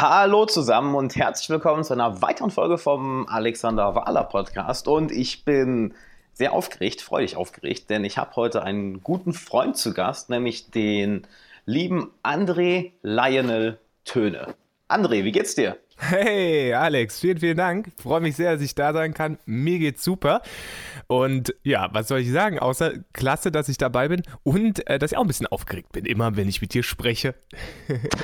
Hallo zusammen und herzlich willkommen zu einer weiteren Folge vom Alexander Wahler Podcast. Und ich bin sehr aufgeregt, freudig aufgeregt, denn ich habe heute einen guten Freund zu Gast, nämlich den lieben André Lionel Töne. André, wie geht's dir? Hey Alex, vielen, vielen Dank. Freue mich sehr, dass ich da sein kann. Mir geht's super. Und ja, was soll ich sagen? Außer klasse, dass ich dabei bin und äh, dass ich auch ein bisschen aufgeregt bin, immer wenn ich mit dir spreche.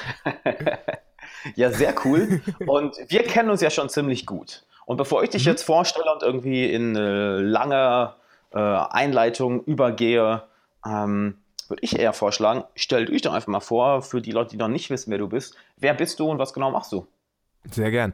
ja, sehr cool. Und wir kennen uns ja schon ziemlich gut. Und bevor ich dich mhm. jetzt vorstelle und irgendwie in eine lange äh, Einleitung übergehe, ähm, würde ich eher vorschlagen, stell dich doch einfach mal vor, für die Leute, die noch nicht wissen, wer du bist. Wer bist du und was genau machst du? Sehr gern.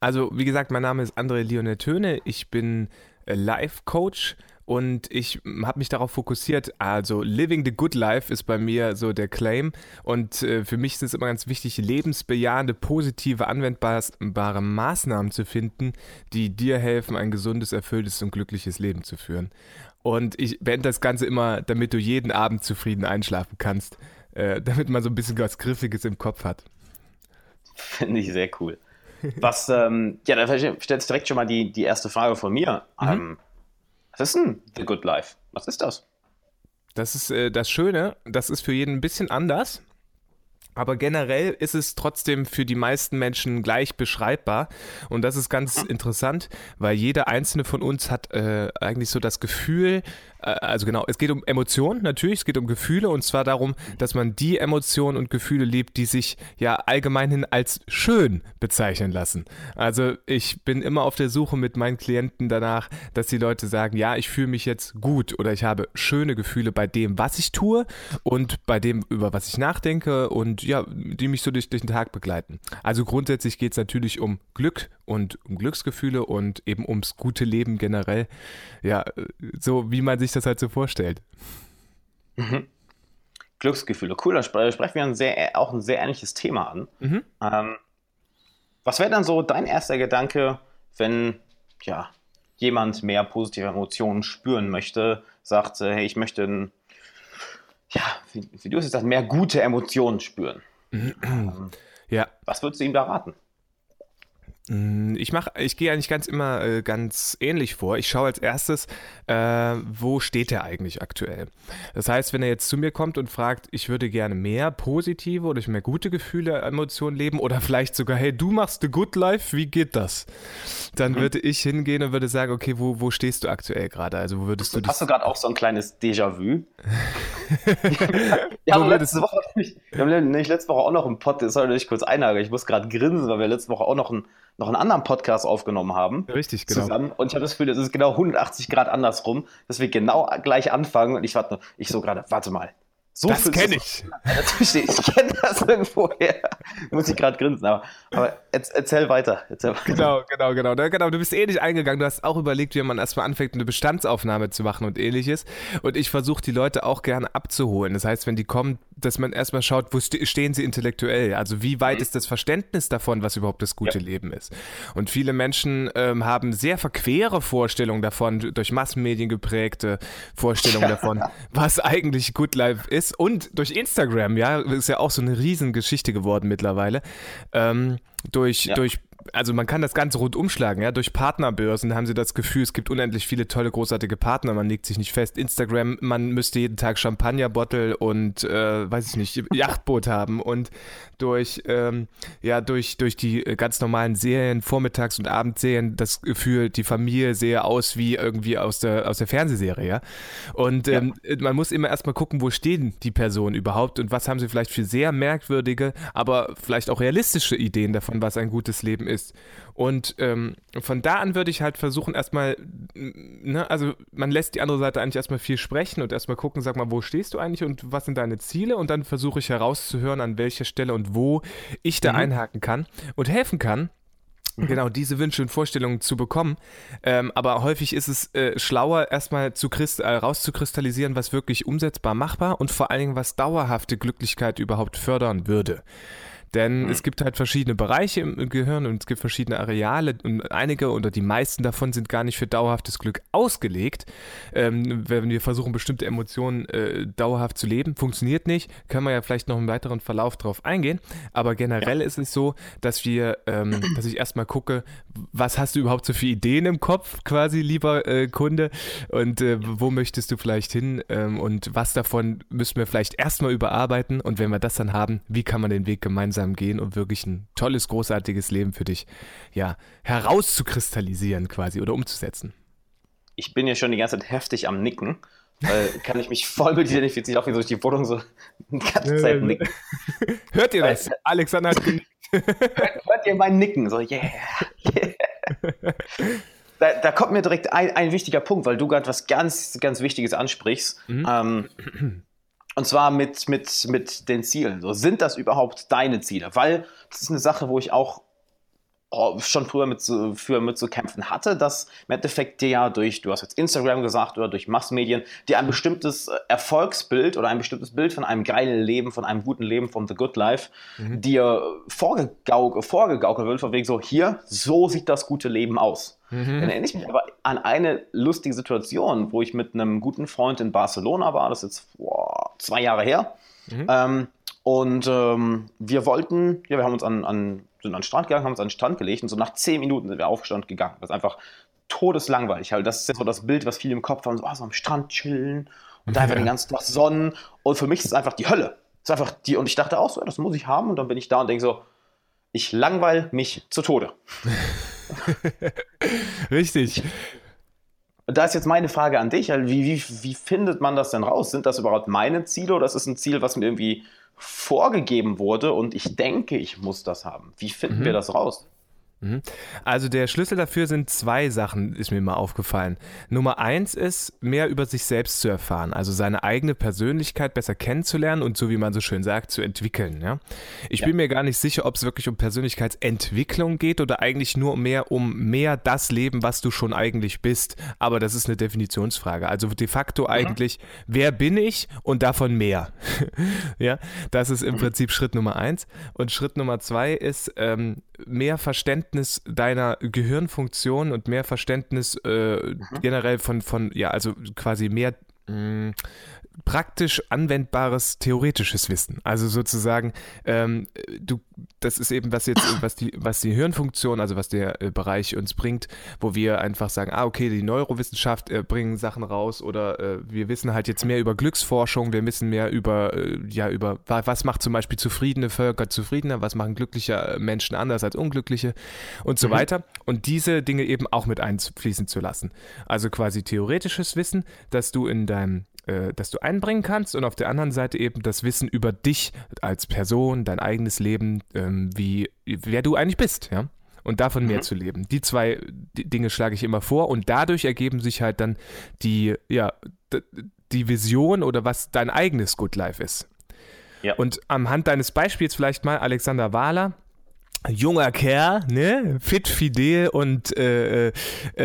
Also, wie gesagt, mein Name ist André Lionel Töne. Ich bin äh, Life-Coach und ich habe mich darauf fokussiert, also Living the Good Life ist bei mir so der Claim und äh, für mich ist es immer ganz wichtig, lebensbejahende, positive, anwendbare Maßnahmen zu finden, die dir helfen, ein gesundes, erfülltes und glückliches Leben zu führen. Und ich beende das Ganze immer, damit du jeden Abend zufrieden einschlafen kannst, äh, damit man so ein bisschen was Griffiges im Kopf hat. Finde ich sehr cool. Was, ähm, ja, da stellt sich direkt schon mal die, die erste Frage von mir. Mhm. Ähm, was ist denn The Good Life? Was ist das? Das ist äh, das Schöne, das ist für jeden ein bisschen anders. Aber generell ist es trotzdem für die meisten Menschen gleich beschreibbar. Und das ist ganz interessant, weil jeder einzelne von uns hat äh, eigentlich so das Gefühl, also genau, es geht um Emotionen natürlich, es geht um Gefühle und zwar darum, dass man die Emotionen und Gefühle liebt, die sich ja allgemeinhin als schön bezeichnen lassen. Also ich bin immer auf der Suche mit meinen Klienten danach, dass die Leute sagen, ja, ich fühle mich jetzt gut oder ich habe schöne Gefühle bei dem, was ich tue und bei dem, über was ich nachdenke und ja, die mich so durch, durch den Tag begleiten. Also grundsätzlich geht es natürlich um Glück und um Glücksgefühle und eben ums gute Leben generell. Ja, so wie man sich das halt so vorstellt. Mhm. Glücksgefühle, cool, dann sprechen wir ein sehr, auch ein sehr ähnliches Thema an. Mhm. Ähm, was wäre dann so dein erster Gedanke, wenn ja, jemand mehr positive Emotionen spüren möchte, sagt, hey, ich möchte ein, ja, wie, wie du es sagst, mehr gute Emotionen spüren? Mhm. Ähm, ja. Was würdest du ihm da raten? Mm, ich mache, ich gehe eigentlich ganz immer äh, ganz ähnlich vor. Ich schaue als erstes, äh, wo steht er eigentlich aktuell. Das heißt, wenn er jetzt zu mir kommt und fragt, ich würde gerne mehr positive oder mehr gute Gefühle, Emotionen leben oder vielleicht sogar, hey, du machst the good life, wie geht das? Dann mhm. würde ich hingehen und würde sagen, okay, wo, wo stehst du aktuell gerade? Also wo würdest du Hast du gerade auch so ein kleines Déjà-vu? ja, letzte Woche, wir haben nämlich letzte Woche auch noch einen Pod, das soll ich kurz einhaken. Ich muss gerade grinsen, weil wir letzte Woche auch noch ein noch einen anderen Podcast aufgenommen haben. Richtig, genau. Zusammen. Und ich habe das Gefühl, es ist genau 180 Grad andersrum, dass wir genau gleich anfangen. Und ich warte, ich so gerade, warte mal, so das kenne ich. Natürlich, ich kenne das irgendwoher. Muss ich gerade grinsen, aber, aber erzähl, weiter, erzähl weiter. Genau, genau, genau, genau. Du bist ähnlich eingegangen. Du hast auch überlegt, wie man erstmal anfängt, eine Bestandsaufnahme zu machen und ähnliches. Und ich versuche die Leute auch gerne abzuholen. Das heißt, wenn die kommen, dass man erstmal schaut, wo stehen sie intellektuell? Also wie weit mhm. ist das Verständnis davon, was überhaupt das gute ja. Leben ist? Und viele Menschen ähm, haben sehr verquere Vorstellungen davon, durch Massenmedien geprägte Vorstellungen davon, was eigentlich Good Life ist ist und durch Instagram, ja, ist ja auch so eine Riesengeschichte geworden mittlerweile. Ähm, durch, ja. durch also man kann das Ganze rund umschlagen, ja. Durch Partnerbörsen haben sie das Gefühl, es gibt unendlich viele tolle, großartige Partner. Man legt sich nicht fest. Instagram, man müsste jeden Tag Champagnerbottle und äh, weiß ich nicht, Yachtboot haben. Und durch, ähm, ja, durch, durch die ganz normalen Serien, Vormittags- und Abendserien, das Gefühl, die Familie sehe aus wie irgendwie aus der, aus der Fernsehserie, ja. Und ähm, ja. man muss immer erstmal gucken, wo stehen die Personen überhaupt und was haben sie vielleicht für sehr merkwürdige, aber vielleicht auch realistische Ideen davon, was ein gutes Leben ist ist. Und ähm, von da an würde ich halt versuchen, erstmal, ne, also man lässt die andere Seite eigentlich erstmal viel sprechen und erstmal gucken, sag mal, wo stehst du eigentlich und was sind deine Ziele? Und dann versuche ich herauszuhören, an welcher Stelle und wo ich da mhm. einhaken kann und helfen kann, mhm. genau diese Wünsche und Vorstellungen zu bekommen. Ähm, aber häufig ist es äh, schlauer, erstmal zu Christ, äh, rauszukristallisieren, was wirklich umsetzbar machbar und vor allen Dingen, was dauerhafte Glücklichkeit überhaupt fördern würde. Denn mhm. es gibt halt verschiedene Bereiche im Gehirn und es gibt verschiedene Areale und einige oder die meisten davon sind gar nicht für dauerhaftes Glück ausgelegt. Ähm, wenn wir versuchen, bestimmte Emotionen äh, dauerhaft zu leben, funktioniert nicht. Können wir ja vielleicht noch im weiteren Verlauf drauf eingehen. Aber generell ja. ist es so, dass wir, ähm, dass ich erstmal gucke, was hast du überhaupt so für Ideen im Kopf, quasi, lieber äh, Kunde, und äh, wo möchtest du vielleicht hin ähm, und was davon müssen wir vielleicht erstmal überarbeiten und wenn wir das dann haben, wie kann man den Weg gemeinsam gehen und wirklich ein tolles, großartiges Leben für dich, ja, herauszukristallisieren quasi oder umzusetzen. Ich bin ja schon die ganze Zeit heftig am Nicken. Äh, kann ich mich voll mit identifizieren, auch wie durch die Wohnung so die ganze Zeit nicken. Hört ihr das? Alexander hat genickt. hört, hört, ihr mein Nicken? So, yeah, yeah. Da, da, kommt mir direkt ein, ein wichtiger Punkt, weil du gerade was ganz, ganz Wichtiges ansprichst. Mhm. Ähm, und zwar mit, mit, mit den Zielen. So, sind das überhaupt deine Ziele? Weil das ist eine Sache, wo ich auch oh, schon früher mit zu, für mit zu kämpfen hatte, dass im Endeffekt dir ja durch, du hast jetzt Instagram gesagt oder durch Massenmedien, dir ein bestimmtes Erfolgsbild oder ein bestimmtes Bild von einem geilen Leben, von einem guten Leben, von The Good Life, mhm. dir vorgegaukelt, vorgegaukelt wird, von wegen so, hier, so sieht das gute Leben aus. Mhm. Dann erinnere ich mich aber an eine lustige Situation, wo ich mit einem guten Freund in Barcelona war, das ist jetzt boah, zwei Jahre her. Mhm. Ähm, und ähm, wir wollten, ja, wir haben uns an, an, sind an den Strand gegangen, haben uns an den Strand gelegt und so nach zehn Minuten sind wir aufgestanden gegangen. Das ist einfach todeslangweilig. Halt. Das ist jetzt so das Bild, was viele im Kopf haben, so, oh, so am Strand chillen und da einfach den ganzen Tag Sonnen. Und für mich ist es einfach die Hölle. ist einfach die, und ich dachte auch so, das muss ich haben. Und dann bin ich da und denke so, ich langweil mich zu Tode. Richtig. Da ist jetzt meine Frage an dich. Wie, wie, wie findet man das denn raus? Sind das überhaupt meine Ziele oder ist es ein Ziel, was mir irgendwie vorgegeben wurde und ich denke, ich muss das haben? Wie finden mhm. wir das raus? Mhm. Also der Schlüssel dafür sind zwei Sachen, ist mir mal aufgefallen. Nummer eins ist, mehr über sich selbst zu erfahren, also seine eigene Persönlichkeit besser kennenzulernen und so wie man so schön sagt, zu entwickeln. Ja? Ich ja. bin mir gar nicht sicher, ob es wirklich um Persönlichkeitsentwicklung geht oder eigentlich nur mehr um mehr das Leben, was du schon eigentlich bist. Aber das ist eine Definitionsfrage. Also de facto mhm. eigentlich, wer bin ich und davon mehr. ja, das ist im mhm. Prinzip Schritt Nummer eins. Und Schritt Nummer zwei ist ähm, mehr Verständnis deiner Gehirnfunktion und mehr Verständnis äh, mhm. generell von, von, ja, also quasi mehr mm, praktisch anwendbares theoretisches Wissen. Also sozusagen, ähm, du, das ist eben was jetzt, was die, was die Hirnfunktion, also was der äh, Bereich uns bringt, wo wir einfach sagen, ah, okay, die Neurowissenschaft äh, bringen Sachen raus oder äh, wir wissen halt jetzt mehr über Glücksforschung, wir wissen mehr über, äh, ja, über, was macht zum Beispiel zufriedene Völker zufriedener, was machen glückliche äh, Menschen anders als unglückliche und so mhm. weiter. Und diese Dinge eben auch mit einfließen zu lassen. Also quasi theoretisches Wissen, dass du in deinem äh, das du einbringen kannst und auf der anderen Seite eben das Wissen über dich als Person, dein eigenes Leben, ähm, wie, wer du eigentlich bist, ja. Und davon mhm. mehr zu leben. Die zwei Dinge schlage ich immer vor und dadurch ergeben sich halt dann die, ja, die Vision oder was dein eigenes Good Life ist. Ja. Und am Hand deines Beispiels vielleicht mal Alexander Wahler, junger Kerl, ne, fit, fidel und äh, äh,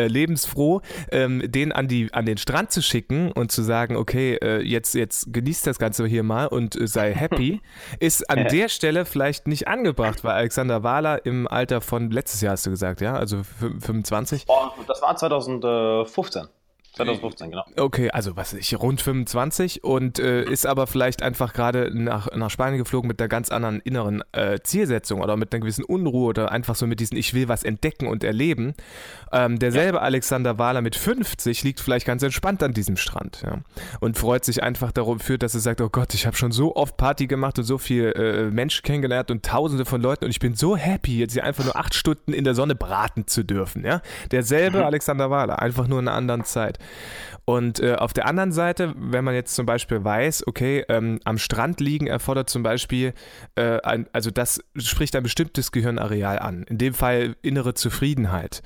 lebensfroh, ähm, den an die an den Strand zu schicken und zu sagen, okay, äh, jetzt jetzt genießt das Ganze hier mal und äh, sei happy, ist an der Stelle vielleicht nicht angebracht, weil Alexander Wahler im Alter von letztes Jahr hast du gesagt, ja, also 25. Oh, das war 2015. 2015, genau. Okay, also was ich, rund 25 und äh, ist aber vielleicht einfach gerade nach, nach Spanien geflogen mit einer ganz anderen inneren äh, Zielsetzung oder mit einer gewissen Unruhe oder einfach so mit diesen Ich will was entdecken und erleben. Ähm, derselbe ja. Alexander Wahler mit 50 liegt vielleicht ganz entspannt an diesem Strand ja, und freut sich einfach dafür, dass er sagt, oh Gott, ich habe schon so oft Party gemacht und so viel äh, Menschen kennengelernt und tausende von Leuten und ich bin so happy, jetzt hier einfach nur acht Stunden in der Sonne braten zu dürfen. Ja? Derselbe mhm. Alexander Wahler, einfach nur in einer anderen Zeit. Und äh, auf der anderen Seite, wenn man jetzt zum Beispiel weiß, okay, ähm, am Strand liegen erfordert zum Beispiel, äh, ein, also das spricht ein bestimmtes Gehirnareal an, in dem Fall innere Zufriedenheit,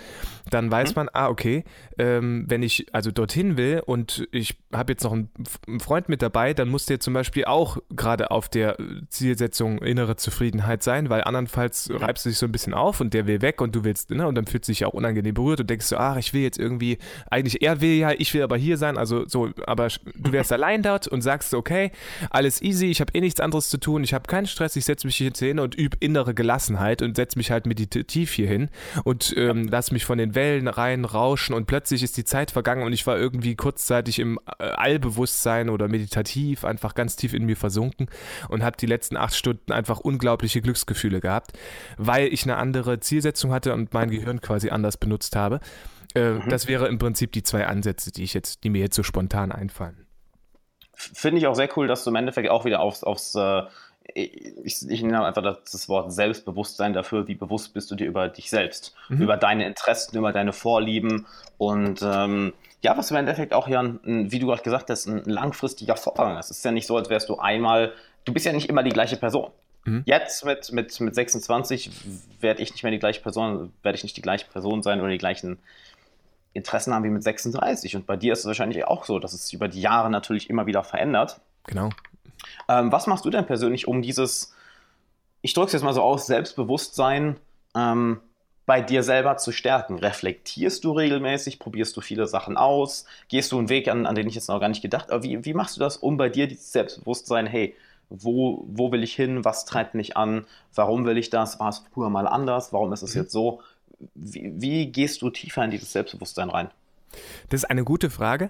dann weiß mhm. man, ah, okay, ähm, wenn ich also dorthin will und ich habe jetzt noch einen, einen, Freund mit dabei, dann muss der zum Beispiel auch gerade auf der Zielsetzung innere Zufriedenheit sein, weil andernfalls reibst du dich so ein bisschen auf und der will weg und du willst, ne, und dann fühlt sich auch unangenehm berührt und denkst so, ach, ich will jetzt irgendwie, eigentlich, er will ja ja, ich will aber hier sein, also so, aber du wärst allein dort und sagst, okay, alles easy, ich habe eh nichts anderes zu tun, ich habe keinen Stress, ich setze mich hier hin und übe innere Gelassenheit und setze mich halt meditativ hier hin und ähm, lass mich von den Wellen rein rauschen und plötzlich ist die Zeit vergangen und ich war irgendwie kurzzeitig im äh, Allbewusstsein oder meditativ einfach ganz tief in mir versunken und habe die letzten acht Stunden einfach unglaubliche Glücksgefühle gehabt, weil ich eine andere Zielsetzung hatte und mein Gehirn quasi anders benutzt habe. Äh, mhm. Das wäre im Prinzip die zwei Ansätze, die ich jetzt, die mir jetzt so spontan einfallen. Finde ich auch sehr cool, dass du im Endeffekt auch wieder aufs, aufs äh, ich, ich, nenne einfach das, das, Wort Selbstbewusstsein dafür, wie bewusst bist du dir über dich selbst, mhm. über deine Interessen, über deine Vorlieben und ähm, ja, was im Endeffekt auch ja, ein, wie du gerade gesagt hast, ein langfristiger Vorgang ist. Es ist ja nicht so, als wärst du einmal, du bist ja nicht immer die gleiche Person. Mhm. Jetzt mit, mit, mit 26 werde ich nicht mehr die gleiche Person, werde ich nicht die gleiche Person sein oder die gleichen Interessen haben wie mit 36. Und bei dir ist es wahrscheinlich auch so, dass es über die Jahre natürlich immer wieder verändert. Genau. Ähm, was machst du denn persönlich, um dieses, ich drücke es jetzt mal so aus, Selbstbewusstsein ähm, bei dir selber zu stärken? Reflektierst du regelmäßig? Probierst du viele Sachen aus? Gehst du einen Weg, an, an den ich jetzt noch gar nicht gedacht habe? Wie, wie machst du das, um bei dir dieses Selbstbewusstsein, hey, wo, wo will ich hin? Was treibt mich an? Warum will ich das? War es früher mal anders? Warum ist es mhm. jetzt so? Wie, wie, gehst du tiefer in dieses Selbstbewusstsein rein? Das ist eine gute Frage.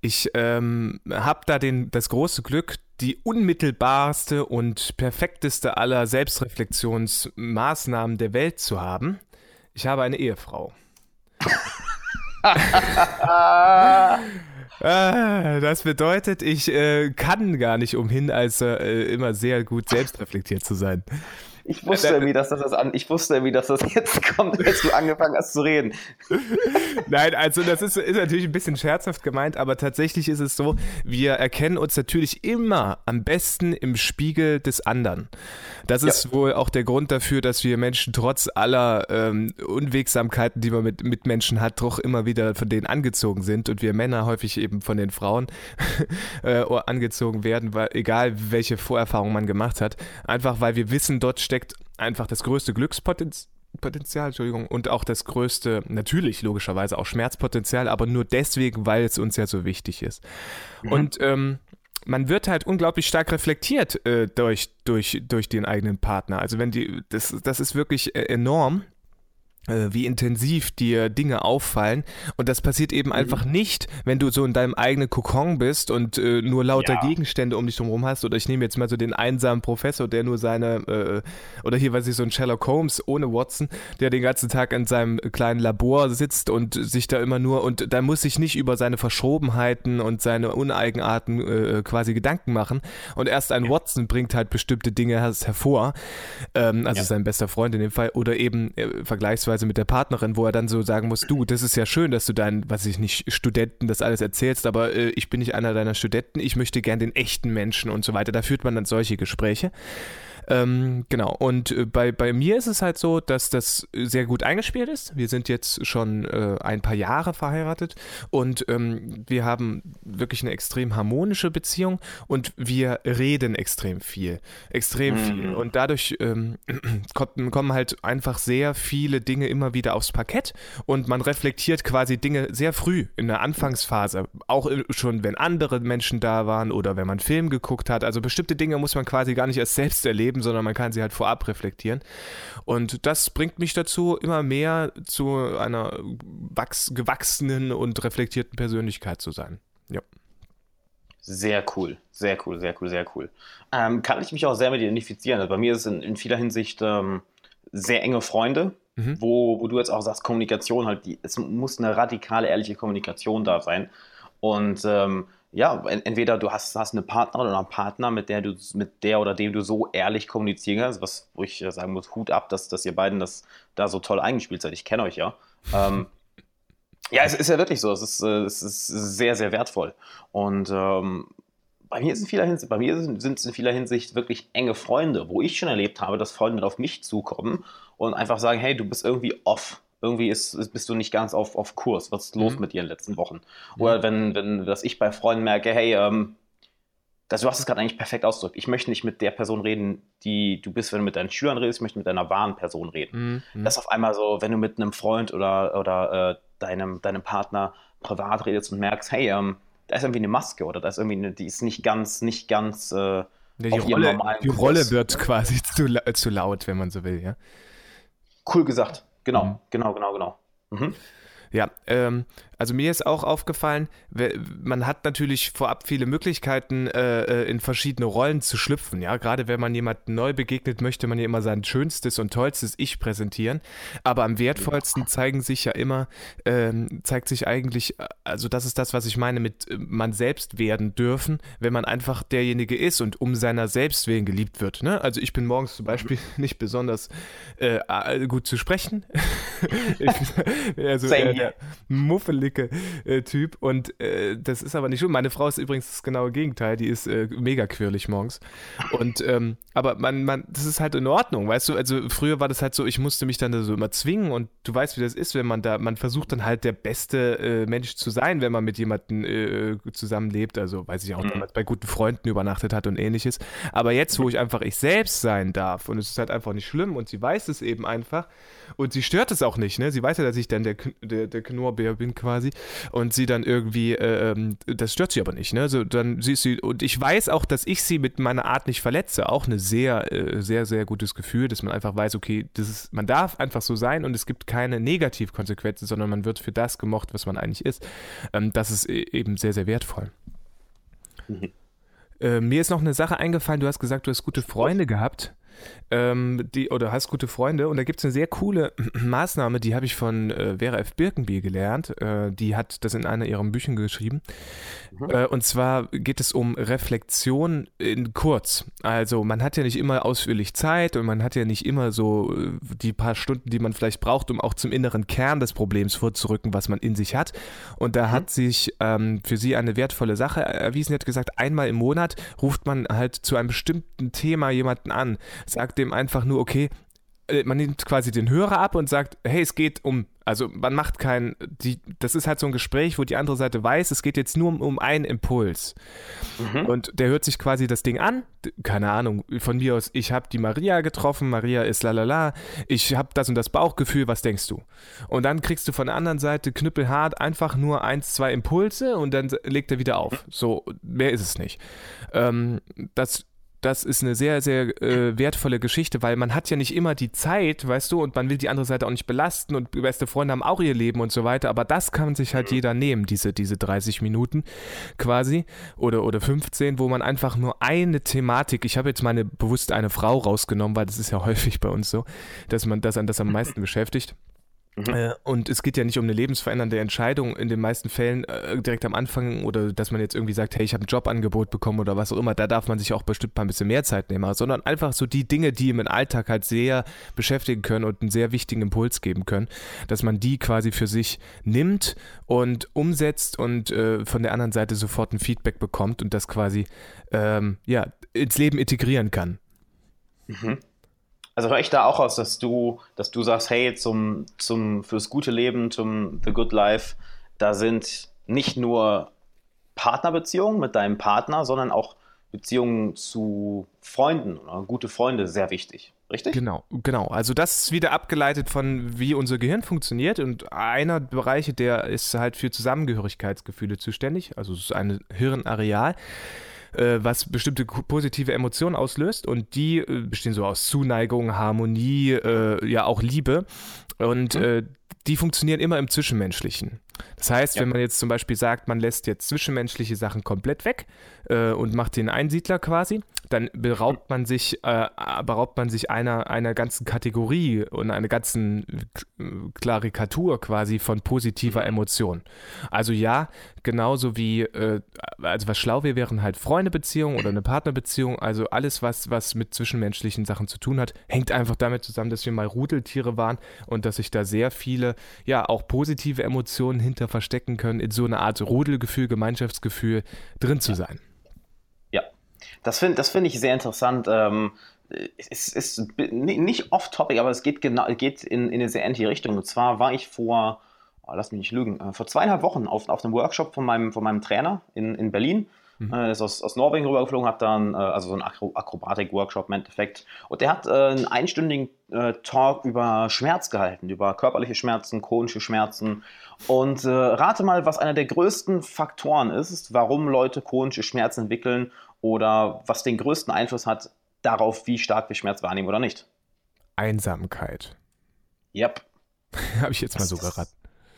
Ich ähm, habe da den, das große Glück, die unmittelbarste und perfekteste aller Selbstreflexionsmaßnahmen der Welt zu haben. Ich habe eine Ehefrau. Ah, das bedeutet, ich äh, kann gar nicht umhin, als äh, immer sehr gut selbstreflektiert zu sein. Ich wusste irgendwie, dass das an, ich wusste irgendwie, dass das jetzt kommt, als du angefangen hast zu reden. Nein, also das ist, ist natürlich ein bisschen scherzhaft gemeint, aber tatsächlich ist es so, wir erkennen uns natürlich immer am besten im Spiegel des anderen. Das ja. ist wohl auch der Grund dafür, dass wir Menschen trotz aller ähm, Unwegsamkeiten, die man mit, mit Menschen hat, doch immer wieder von denen angezogen sind und wir Männer häufig eben von den Frauen äh, angezogen werden, weil egal welche Vorerfahrung man gemacht hat, einfach weil wir wissen, dort steckt steckt einfach das größte Glückspotenzial, Entschuldigung, und auch das größte, natürlich logischerweise auch Schmerzpotenzial, aber nur deswegen, weil es uns ja so wichtig ist. Mhm. Und ähm, man wird halt unglaublich stark reflektiert äh, durch, durch, durch den eigenen Partner. Also wenn die, das, das ist wirklich äh, enorm. Äh, wie intensiv dir Dinge auffallen. Und das passiert eben mhm. einfach nicht, wenn du so in deinem eigenen Kokon bist und äh, nur lauter ja. Gegenstände um dich herum hast. Oder ich nehme jetzt mal so den einsamen Professor, der nur seine, äh, oder hier weiß ich, so ein Sherlock Holmes ohne Watson, der den ganzen Tag in seinem kleinen Labor sitzt und sich da immer nur, und da muss sich nicht über seine Verschobenheiten und seine Uneigenarten äh, quasi Gedanken machen. Und erst ein ja. Watson bringt halt bestimmte Dinge hervor. Ähm, also ja. sein bester Freund in dem Fall. Oder eben äh, vergleichsweise beispielsweise mit der Partnerin, wo er dann so sagen muss, du, das ist ja schön, dass du deinen, was ich nicht, Studenten das alles erzählst, aber äh, ich bin nicht einer deiner Studenten, ich möchte gern den echten Menschen und so weiter. Da führt man dann solche Gespräche. Ähm, genau, und äh, bei, bei mir ist es halt so, dass das sehr gut eingespielt ist. Wir sind jetzt schon äh, ein paar Jahre verheiratet und ähm, wir haben wirklich eine extrem harmonische Beziehung und wir reden extrem viel. Extrem mhm. viel. Und dadurch ähm, kommen halt einfach sehr viele Dinge immer wieder aufs Parkett und man reflektiert quasi Dinge sehr früh in der Anfangsphase. Auch schon, wenn andere Menschen da waren oder wenn man Film geguckt hat. Also bestimmte Dinge muss man quasi gar nicht erst selbst erleben erleben, sondern man kann sie halt vorab reflektieren. Und das bringt mich dazu, immer mehr zu einer gewachsenen und reflektierten Persönlichkeit zu sein. Ja. Sehr cool, sehr cool, sehr cool, sehr cool. Ähm, kann ich mich auch sehr mit identifizieren. Also bei mir ist es in, in vieler Hinsicht ähm, sehr enge Freunde, mhm. wo, wo du jetzt auch sagst, Kommunikation halt, die, es muss eine radikale, ehrliche Kommunikation da sein. Und ähm, ja, entweder du hast, hast eine Partnerin oder einen Partner, mit der du, mit der oder dem du so ehrlich kommunizieren kannst, was, wo ich sagen muss, Hut ab, dass, dass ihr beiden das da so toll eingespielt seid. Ich kenne euch ja. Ähm, ja, es ist ja wirklich so. Es ist, äh, es ist sehr, sehr wertvoll. Und ähm, bei mir, ist in vieler Hinsicht, bei mir sind es in vieler Hinsicht wirklich enge Freunde, wo ich schon erlebt habe, dass Freunde auf mich zukommen und einfach sagen, hey, du bist irgendwie off irgendwie ist, bist du nicht ganz auf, auf Kurs. Was ist los mhm. mit dir in den letzten Wochen? Oder wenn, wenn dass ich bei Freunden merke, hey, ähm, das, du hast es gerade eigentlich perfekt ausgedrückt. Ich möchte nicht mit der Person reden, die du bist, wenn du mit deinen Schülern redest, ich möchte mit deiner wahren Person reden. Mhm. Das ist auf einmal so, wenn du mit einem Freund oder, oder äh, deinem, deinem Partner privat redest und merkst, hey, ähm, da ist irgendwie eine Maske oder da ist irgendwie eine, die ist nicht ganz, nicht ganz äh, die, Rolle, die Rolle, wird quasi zu, zu laut, wenn man so will, ja. Cool gesagt. Genau, mhm. genau, genau, genau. Mhm. Ja, ähm, also mir ist auch aufgefallen, man hat natürlich vorab viele Möglichkeiten, äh, äh, in verschiedene Rollen zu schlüpfen. Ja, gerade wenn man jemandem neu begegnet, möchte man ja immer sein schönstes und tollstes Ich präsentieren. Aber am wertvollsten zeigen sich ja immer, ähm, zeigt sich eigentlich, also das ist das, was ich meine mit äh, man selbst werden dürfen, wenn man einfach derjenige ist und um seiner selbst willen geliebt wird. Ne? Also ich bin morgens zum Beispiel nicht besonders äh, gut zu sprechen. ich, also äh, muffelig dicke äh, Typ. Und äh, das ist aber nicht schlimm. Meine Frau ist übrigens das genaue Gegenteil. Die ist äh, mega quirlig morgens. Und ähm, aber man, man, das ist halt in Ordnung, weißt du? Also früher war das halt so, ich musste mich dann da so immer zwingen und du weißt, wie das ist, wenn man da, man versucht dann halt der beste äh, Mensch zu sein, wenn man mit jemandem äh, zusammenlebt. Also weiß ich auch, wenn man bei guten Freunden übernachtet hat und ähnliches. Aber jetzt, wo ich einfach ich selbst sein darf und es ist halt einfach nicht schlimm und sie weiß es eben einfach und sie stört es auch nicht, ne? Sie weiß ja, dass ich dann der, der, der Knorrbär bin quasi und sie dann irgendwie, äh, ähm, das stört sie aber nicht, ne? So, dann sie sie, und ich weiß auch, dass ich sie mit meiner Art nicht verletze. Auch eine sehr, äh, sehr, sehr gutes Gefühl, dass man einfach weiß, okay, das ist, man darf einfach so sein und es gibt keine Negativkonsequenzen, sondern man wird für das gemocht, was man eigentlich ist. Ähm, das ist e-, eben sehr, sehr wertvoll. Mhm. Äh, mir ist noch eine Sache eingefallen, du hast gesagt, du hast gute Freunde gehabt ähm, die, oder hast gute Freunde und da gibt es eine sehr coole Maßnahme, die habe ich von äh, Vera F. Birkenbier gelernt. Äh, die hat das in einer ihrer Bücher geschrieben. Mhm. Äh, und zwar geht es um Reflexion in kurz. Also man hat ja nicht immer ausführlich Zeit und man hat ja nicht immer so äh, die paar Stunden, die man vielleicht braucht, um auch zum inneren Kern des Problems vorzurücken, was man in sich hat. Und da mhm. hat sich ähm, für sie eine wertvolle Sache erwiesen. Sie hat gesagt, einmal im Monat ruft man halt zu einem bestimmten Thema jemanden an sagt dem einfach nur, okay, äh, man nimmt quasi den Hörer ab und sagt, hey, es geht um, also man macht kein, die, das ist halt so ein Gespräch, wo die andere Seite weiß, es geht jetzt nur um, um einen Impuls. Mhm. Und der hört sich quasi das Ding an, keine Ahnung, von mir aus, ich habe die Maria getroffen, Maria ist lalala, ich habe das und das Bauchgefühl, was denkst du? Und dann kriegst du von der anderen Seite knüppelhart einfach nur eins, zwei Impulse und dann legt er wieder auf. Mhm. So, mehr ist es nicht. Ähm, das das ist eine sehr, sehr äh, wertvolle Geschichte, weil man hat ja nicht immer die Zeit, weißt du, und man will die andere Seite auch nicht belasten und beste Freunde haben auch ihr Leben und so weiter, aber das kann sich halt jeder nehmen, diese, diese 30 Minuten quasi oder, oder 15, wo man einfach nur eine Thematik, ich habe jetzt meine bewusst eine Frau rausgenommen, weil das ist ja häufig bei uns so, dass man das an das am meisten beschäftigt Mhm. Äh, und es geht ja nicht um eine lebensverändernde Entscheidung in den meisten Fällen äh, direkt am Anfang oder dass man jetzt irgendwie sagt, hey, ich habe ein Jobangebot bekommen oder was auch immer. Da darf man sich auch bestimmt mal ein bisschen mehr Zeit nehmen, sondern einfach so die Dinge, die im Alltag halt sehr beschäftigen können und einen sehr wichtigen Impuls geben können, dass man die quasi für sich nimmt und umsetzt und äh, von der anderen Seite sofort ein Feedback bekommt und das quasi ähm, ja ins Leben integrieren kann. Mhm. Also höre ich da auch aus, dass du, dass du sagst, hey, zum, zum, fürs gute Leben, zum The Good Life, da sind nicht nur Partnerbeziehungen mit deinem Partner, sondern auch Beziehungen zu Freunden oder gute Freunde sehr wichtig. Richtig? Genau, genau. Also das ist wieder abgeleitet von, wie unser Gehirn funktioniert. Und einer der Bereiche, der ist halt für Zusammengehörigkeitsgefühle zuständig. Also es ist ein Hirnareal äh, was bestimmte positive Emotionen auslöst und die äh, bestehen so aus Zuneigung, Harmonie, äh, ja auch Liebe und mhm. Äh, die funktionieren immer im Zwischenmenschlichen. Das heißt, ja. wenn man jetzt zum Beispiel sagt, man lässt jetzt zwischenmenschliche Sachen komplett weg äh, und macht den Einsiedler quasi, dann beraubt man sich, äh, beraubt man sich einer, einer ganzen Kategorie und einer ganzen Klarikatur quasi von positiver mhm. Emotion. Also ja, genauso wie, äh, also was schlau wäre, wären halt Freundebeziehungen oder eine Partnerbeziehung, also alles, was, was mit zwischenmenschlichen Sachen zu tun hat, hängt einfach damit zusammen, dass wir mal Rudeltiere waren und dass sich da sehr viele, ja, auch positive Emotionen hinter verstecken können, in so einer Art Rudelgefühl, Gemeinschaftsgefühl drin zu sein. Ja, das finde das find ich sehr interessant. Ähm, es ist nicht off-topic, aber es geht, genau, geht in, in eine sehr ähnliche Richtung. Und zwar war ich vor, oh, lass mich nicht lügen, äh, vor zweieinhalb Wochen auf, auf einem Workshop von meinem, von meinem Trainer in, in Berlin. Mhm. Äh, ist aus, aus Norwegen rübergeflogen, hat dann äh, also so einen Akro Akrobatik-Workshop im Endeffekt. Und der hat äh, einen einstündigen Talk über Schmerz gehalten, über körperliche Schmerzen, chronische Schmerzen. Und äh, rate mal, was einer der größten Faktoren ist, warum Leute chronische Schmerzen entwickeln oder was den größten Einfluss hat darauf, wie stark wir Schmerz wahrnehmen oder nicht. Einsamkeit. Yep. Habe ich jetzt mal so geraten.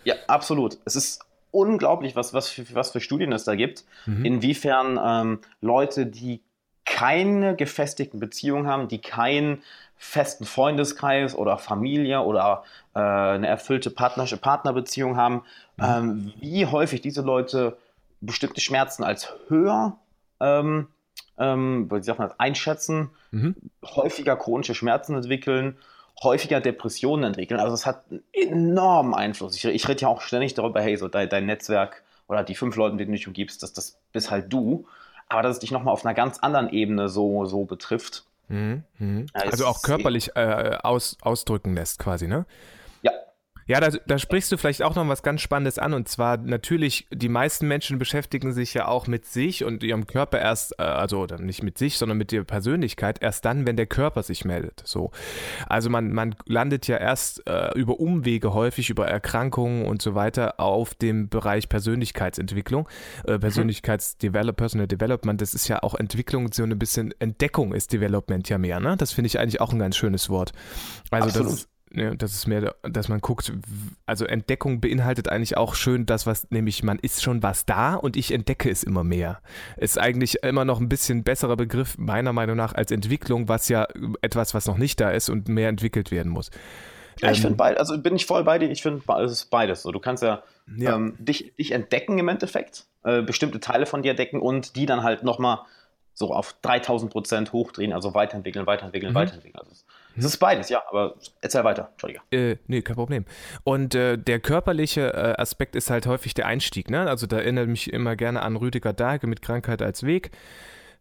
Ja, absolut. Es ist unglaublich, was, was, für, was für Studien es da gibt, mhm. inwiefern ähm, Leute, die keine gefestigten Beziehungen haben, die keinen festen Freundeskreis oder Familie oder äh, eine erfüllte partnerische Partnerbeziehung haben, mhm. ähm, wie häufig diese Leute bestimmte Schmerzen als höher ähm, ähm, wie sagt man das, einschätzen, mhm. häufiger chronische Schmerzen entwickeln häufiger Depressionen entwickeln. Also es hat einen enormen Einfluss. Ich, ich rede ja auch ständig darüber, hey, so dein, dein Netzwerk oder die fünf Leute, denen du dich umgibst, das, das bist halt du. Aber dass es dich nochmal auf einer ganz anderen Ebene so, so betrifft. Mhm, mh. Also auch körperlich äh, aus, ausdrücken lässt quasi, ne? Ja, da, da sprichst du vielleicht auch noch was ganz Spannendes an. Und zwar natürlich, die meisten Menschen beschäftigen sich ja auch mit sich und ihrem Körper erst, äh, also nicht mit sich, sondern mit ihrer Persönlichkeit, erst dann, wenn der Körper sich meldet. So. Also man, man landet ja erst äh, über Umwege häufig, über Erkrankungen und so weiter auf dem Bereich Persönlichkeitsentwicklung. Äh, Persönlichkeitsdevelop, Personal Development, das ist ja auch Entwicklung, so ein bisschen Entdeckung ist Development ja mehr, ne? Das finde ich eigentlich auch ein ganz schönes Wort. Also Absolut. das ist ja, das ist mehr, dass man guckt, also Entdeckung beinhaltet eigentlich auch schön das, was nämlich man ist schon was da und ich entdecke es immer mehr. Ist eigentlich immer noch ein bisschen besserer Begriff meiner Meinung nach als Entwicklung, was ja etwas, was noch nicht da ist und mehr entwickelt werden muss. Ja, ich ähm, finde beides, also bin ich voll bei dir, ich finde es ist beides. So, du kannst ja, ja. Ähm, dich, dich entdecken im Endeffekt, äh, bestimmte Teile von dir entdecken und die dann halt nochmal so auf 3000 Prozent hochdrehen, also weiterentwickeln, weiterentwickeln, mhm. weiterentwickeln. Also es ist beides, ja, aber erzähl weiter, Entschuldige. Äh, nee, kein Problem. Und äh, der körperliche äh, Aspekt ist halt häufig der Einstieg, ne? Also da erinnert mich immer gerne an Rüdiger Dahlke mit Krankheit als Weg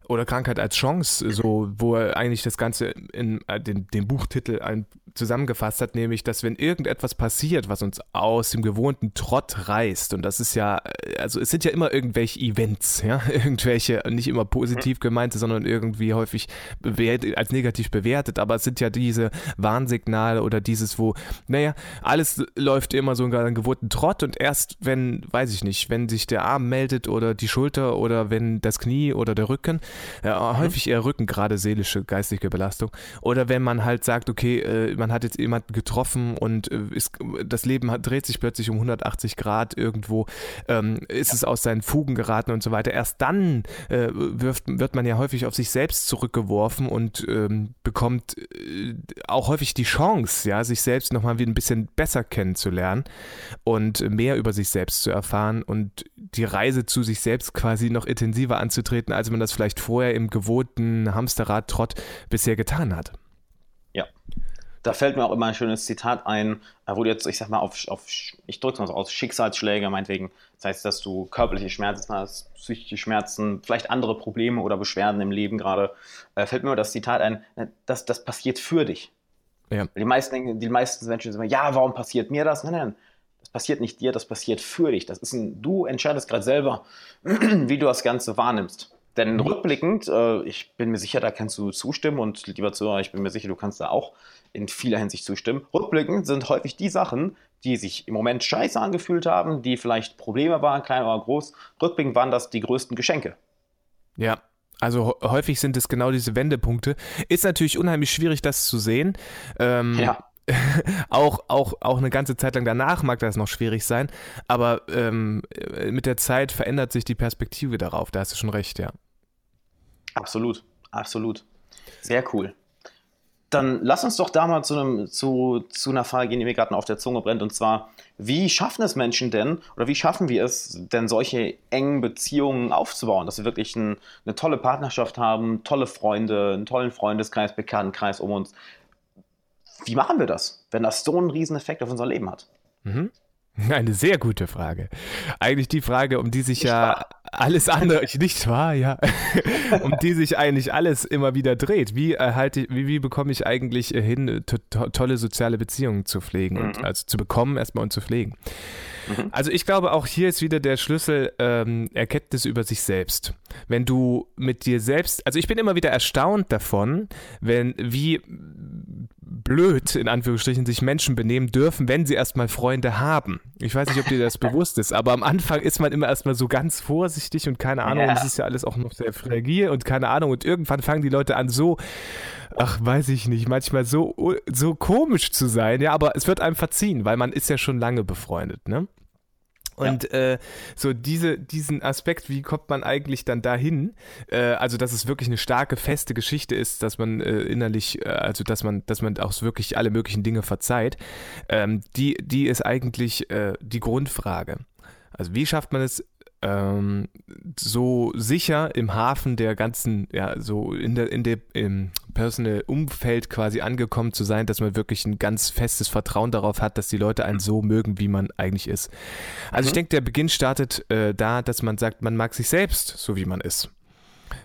oder Krankheit als Chance, so wo er eigentlich das Ganze in äh, den, den Buchtitel ein, zusammengefasst hat, nämlich, dass wenn irgendetwas passiert, was uns aus dem gewohnten Trott reißt, und das ist ja, äh, also es sind ja immer irgendwelche Events, ja, irgendwelche, nicht immer positiv gemeinte, sondern irgendwie häufig bewertet, als negativ bewertet, aber es sind ja diese Warnsignale oder dieses, wo, naja, alles läuft immer so in einen gewohnten Trott und erst wenn, weiß ich nicht, wenn sich der Arm meldet oder die Schulter oder wenn das Knie oder der Rücken, ja, mhm. häufig eher Rücken, gerade seelische, geistige Belastung. Oder wenn man halt sagt, okay, äh, man hat jetzt jemanden getroffen und äh, ist, das Leben hat, dreht sich plötzlich um 180 Grad irgendwo, ähm, ist ja. es aus seinen Fugen geraten und so weiter. Erst dann äh, wirft, wird man ja häufig auf sich selbst zurückgeworfen und ähm, bekommt äh, auch häufig die Chance, ja, sich selbst nochmal wieder ein bisschen besser kennenzulernen und mehr über sich selbst zu erfahren und die Reise zu sich selbst quasi noch intensiver anzutreten, als man das vielleicht vorher im gewohnten Hamsterrad-Trott bisher getan hat. Ja. Da fällt mir auch immer ein schönes Zitat ein, wo du jetzt, ich sag mal, auf, auf ich drücke es mal so aus, Schicksalsschläge, meinetwegen, das heißt, dass du körperliche Schmerzen hast, psychische Schmerzen, vielleicht andere Probleme oder Beschwerden im Leben gerade, äh, fällt mir das Zitat ein, äh, das, das passiert für dich. Ja. Die meisten, die meisten Menschen sagen, ja, warum passiert mir das? Nein, nein, das passiert nicht dir, das passiert für dich. Das ist ein, du entscheidest gerade selber, wie du das Ganze wahrnimmst. Denn rückblickend, äh, ich bin mir sicher, da kannst du zustimmen und lieber Zuhörer, ich bin mir sicher, du kannst da auch in vieler Hinsicht zustimmen. Rückblickend sind häufig die Sachen, die sich im Moment scheiße angefühlt haben, die vielleicht Probleme waren, klein oder groß. Rückblickend waren das die größten Geschenke. Ja, also häufig sind es genau diese Wendepunkte. Ist natürlich unheimlich schwierig, das zu sehen. Ähm, ja. auch, auch, auch eine ganze Zeit lang danach mag das noch schwierig sein, aber ähm, mit der Zeit verändert sich die Perspektive darauf, da hast du schon recht, ja. Absolut, absolut. Sehr cool. Dann lass uns doch da mal zu, einem, zu, zu einer Frage gehen, die mir gerade auf der Zunge brennt. Und zwar, wie schaffen es Menschen denn, oder wie schaffen wir es denn, solche engen Beziehungen aufzubauen? Dass wir wirklich ein, eine tolle Partnerschaft haben, tolle Freunde, einen tollen Freundeskreis, Bekanntenkreis um uns. Wie machen wir das, wenn das so einen riesen Effekt auf unser Leben hat? Mhm. Eine sehr gute Frage. Eigentlich die Frage, um die sich nicht ja wahr. Alles andere, nicht wahr, ja, um die sich eigentlich alles immer wieder dreht. Wie erhalte ich, wie, wie bekomme ich eigentlich hin, to tolle soziale Beziehungen zu pflegen mhm. und also zu bekommen erstmal und zu pflegen? Mhm. Also ich glaube, auch hier ist wieder der Schlüssel ähm, Erkenntnis über sich selbst. Wenn du mit dir selbst, also ich bin immer wieder erstaunt davon, wenn wie blöd in Anführungsstrichen sich Menschen benehmen dürfen, wenn sie erstmal Freunde haben. Ich weiß nicht, ob dir das bewusst ist, aber am Anfang ist man immer erstmal so ganz vorsichtig und keine Ahnung, ja. es ist ja alles auch noch sehr fragil und keine Ahnung und irgendwann fangen die Leute an so ach, weiß ich nicht, manchmal so, so komisch zu sein, ja, aber es wird einem verziehen, weil man ist ja schon lange befreundet, ne? Und ja. äh, so diese, diesen Aspekt, wie kommt man eigentlich dann dahin? Äh, also, dass es wirklich eine starke, feste Geschichte ist, dass man äh, innerlich, äh, also dass man, dass man auch wirklich alle möglichen Dinge verzeiht, ähm, die, die ist eigentlich äh, die Grundfrage. Also wie schafft man es, ähm, so sicher im Hafen der ganzen, ja, so in der, in der, im Personal Umfeld quasi angekommen zu sein, dass man wirklich ein ganz festes Vertrauen darauf hat, dass die Leute einen so mögen, wie man eigentlich ist. Also mhm. ich denke, der Beginn startet äh, da, dass man sagt, man mag sich selbst, so wie man ist.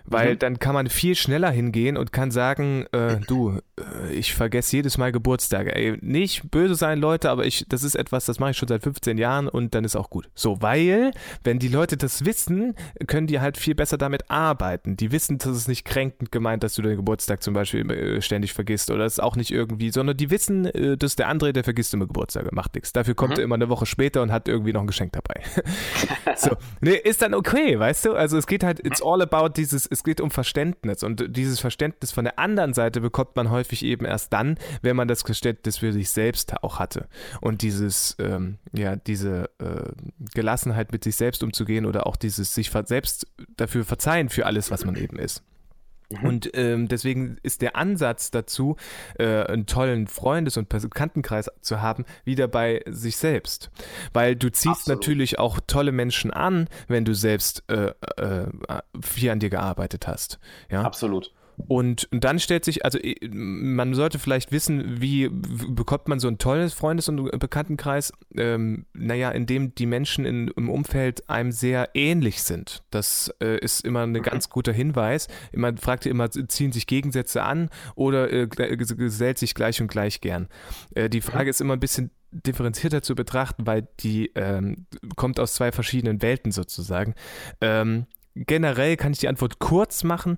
Weil mhm. dann kann man viel schneller hingehen und kann sagen, äh, du, äh, ich vergesse jedes Mal Geburtstage. Ey, nicht böse sein, Leute, aber ich, das ist etwas, das mache ich schon seit 15 Jahren und dann ist auch gut. So, weil, wenn die Leute das wissen, können die halt viel besser damit arbeiten. Die wissen, dass es nicht kränkend gemeint, dass du deinen Geburtstag zum Beispiel äh, ständig vergisst oder es auch nicht irgendwie, sondern die wissen, äh, dass der andere, der vergisst immer Geburtstage, macht nichts. Dafür kommt mhm. er immer eine Woche später und hat irgendwie noch ein Geschenk dabei. so, nee, ist dann okay, weißt du? Also es geht halt, it's all about dieses, es geht um Verständnis und dieses Verständnis von der anderen Seite bekommt man häufig eben erst dann, wenn man das Verständnis für sich selbst auch hatte und dieses, ähm, ja, diese äh, Gelassenheit mit sich selbst umzugehen oder auch dieses sich selbst dafür verzeihen für alles, was man eben ist. Mhm. Und ähm, deswegen ist der Ansatz dazu, äh, einen tollen Freundes- und Bekanntenkreis zu haben, wieder bei sich selbst. Weil du ziehst Absolut. natürlich auch tolle Menschen an, wenn du selbst äh, äh, viel an dir gearbeitet hast. Ja? Absolut. Und dann stellt sich, also man sollte vielleicht wissen, wie bekommt man so ein tolles Freundes- und Bekanntenkreis? Ähm, naja, indem die Menschen in, im Umfeld einem sehr ähnlich sind. Das äh, ist immer ein ganz guter Hinweis. Man fragt immer, ziehen sich Gegensätze an oder äh, gesellt sich gleich und gleich gern? Äh, die Frage ist immer ein bisschen differenzierter zu betrachten, weil die ähm, kommt aus zwei verschiedenen Welten sozusagen. Ähm, generell kann ich die Antwort kurz machen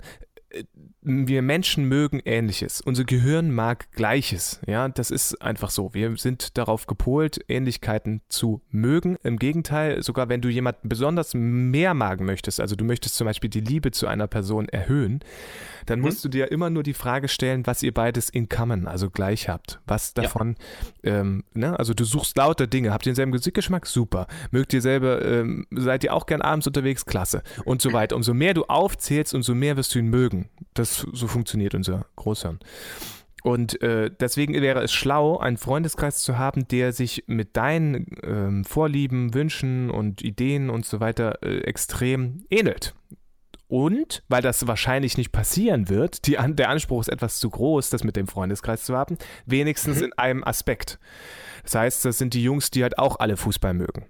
wir Menschen mögen Ähnliches. Unser Gehirn mag Gleiches. Ja, das ist einfach so. Wir sind darauf gepolt, Ähnlichkeiten zu mögen. Im Gegenteil, sogar wenn du jemanden besonders mehr magen möchtest, also du möchtest zum Beispiel die Liebe zu einer Person erhöhen, dann mhm. musst du dir immer nur die Frage stellen, was ihr beides in common, also gleich habt. Was davon, ja. ähm, ne? also du suchst lauter Dinge. Habt ihr denselben Musikgeschmack? Super. Mögt ihr selber, ähm, seid ihr auch gern abends unterwegs? Klasse. Und so weiter. Umso mehr du aufzählst, umso mehr wirst du ihn mögen. Das, so funktioniert unser Großhirn. Und äh, deswegen wäre es schlau, einen Freundeskreis zu haben, der sich mit deinen ähm, Vorlieben, Wünschen und Ideen und so weiter äh, extrem ähnelt. Und, weil das wahrscheinlich nicht passieren wird, die, der Anspruch ist etwas zu groß, das mit dem Freundeskreis zu haben, wenigstens mhm. in einem Aspekt. Das heißt, das sind die Jungs, die halt auch alle Fußball mögen.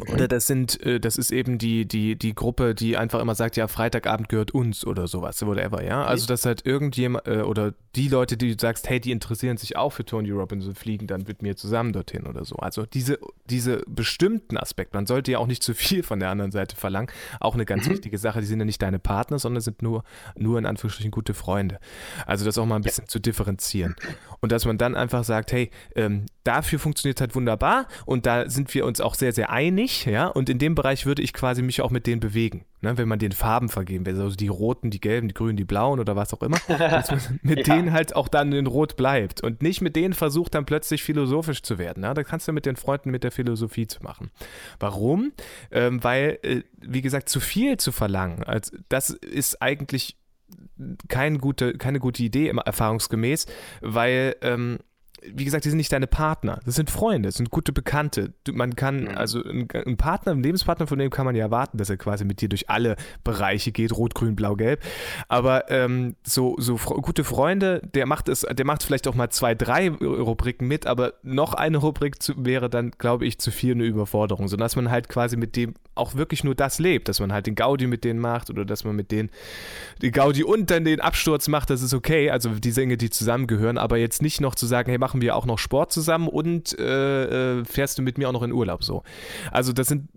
Oder das sind, äh, das ist eben die, die, die Gruppe, die einfach immer sagt, ja, Freitagabend gehört uns oder sowas, whatever, ja. Also dass halt irgendjemand, äh, oder die Leute, die du sagst, hey, die interessieren sich auch für Tony Robbins und fliegen dann mit mir zusammen dorthin oder so. Also diese, diese bestimmten Aspekte, man sollte ja auch nicht zu viel von der anderen Seite verlangen. Auch eine ganz mhm. wichtige Sache, die sind ja nicht deine Partner, sondern sind nur, nur in Anführungsstrichen gute Freunde. Also das auch mal ein bisschen ja. zu differenzieren. Und dass man dann einfach sagt, hey, ähm, dafür funktioniert halt wunderbar und da sind wir uns auch sehr, sehr einig, ja. Und in dem Bereich würde ich quasi mich auch mit denen bewegen ne, wenn man den Farben vergeben will, also die roten, die gelben, die grünen, die blauen oder was auch immer, dass man mit ja. denen halt auch dann in Rot bleibt und nicht mit denen versucht, dann plötzlich philosophisch zu werden. Ne? Da kannst du mit den Freunden mit der Philosophie zu machen. Warum? Ähm, weil, äh, wie gesagt, zu viel zu verlangen, also das ist eigentlich kein gute, keine gute Idee, erfahrungsgemäß, weil ähm, wie gesagt, die sind nicht deine Partner. Das sind Freunde, das sind gute Bekannte. Man kann, mhm. also ein, Partner, ein Lebenspartner, von dem kann man ja erwarten, dass er quasi mit dir durch alle Bereiche geht, rot, grün, blau, gelb. Aber ähm, so, so gute Freunde, der macht es, der macht vielleicht auch mal zwei, drei Rubriken mit, aber noch eine Rubrik zu, wäre dann, glaube ich, zu viel eine Überforderung, sodass man halt quasi mit dem auch wirklich nur das lebt, dass man halt den Gaudi mit denen macht oder dass man mit denen die Gaudi und dann den Absturz macht, das ist okay, also die Dinge, die zusammengehören, aber jetzt nicht noch zu sagen, hey, machen wir auch noch Sport zusammen und äh, äh, fährst du mit mir auch noch in Urlaub so. Also das sind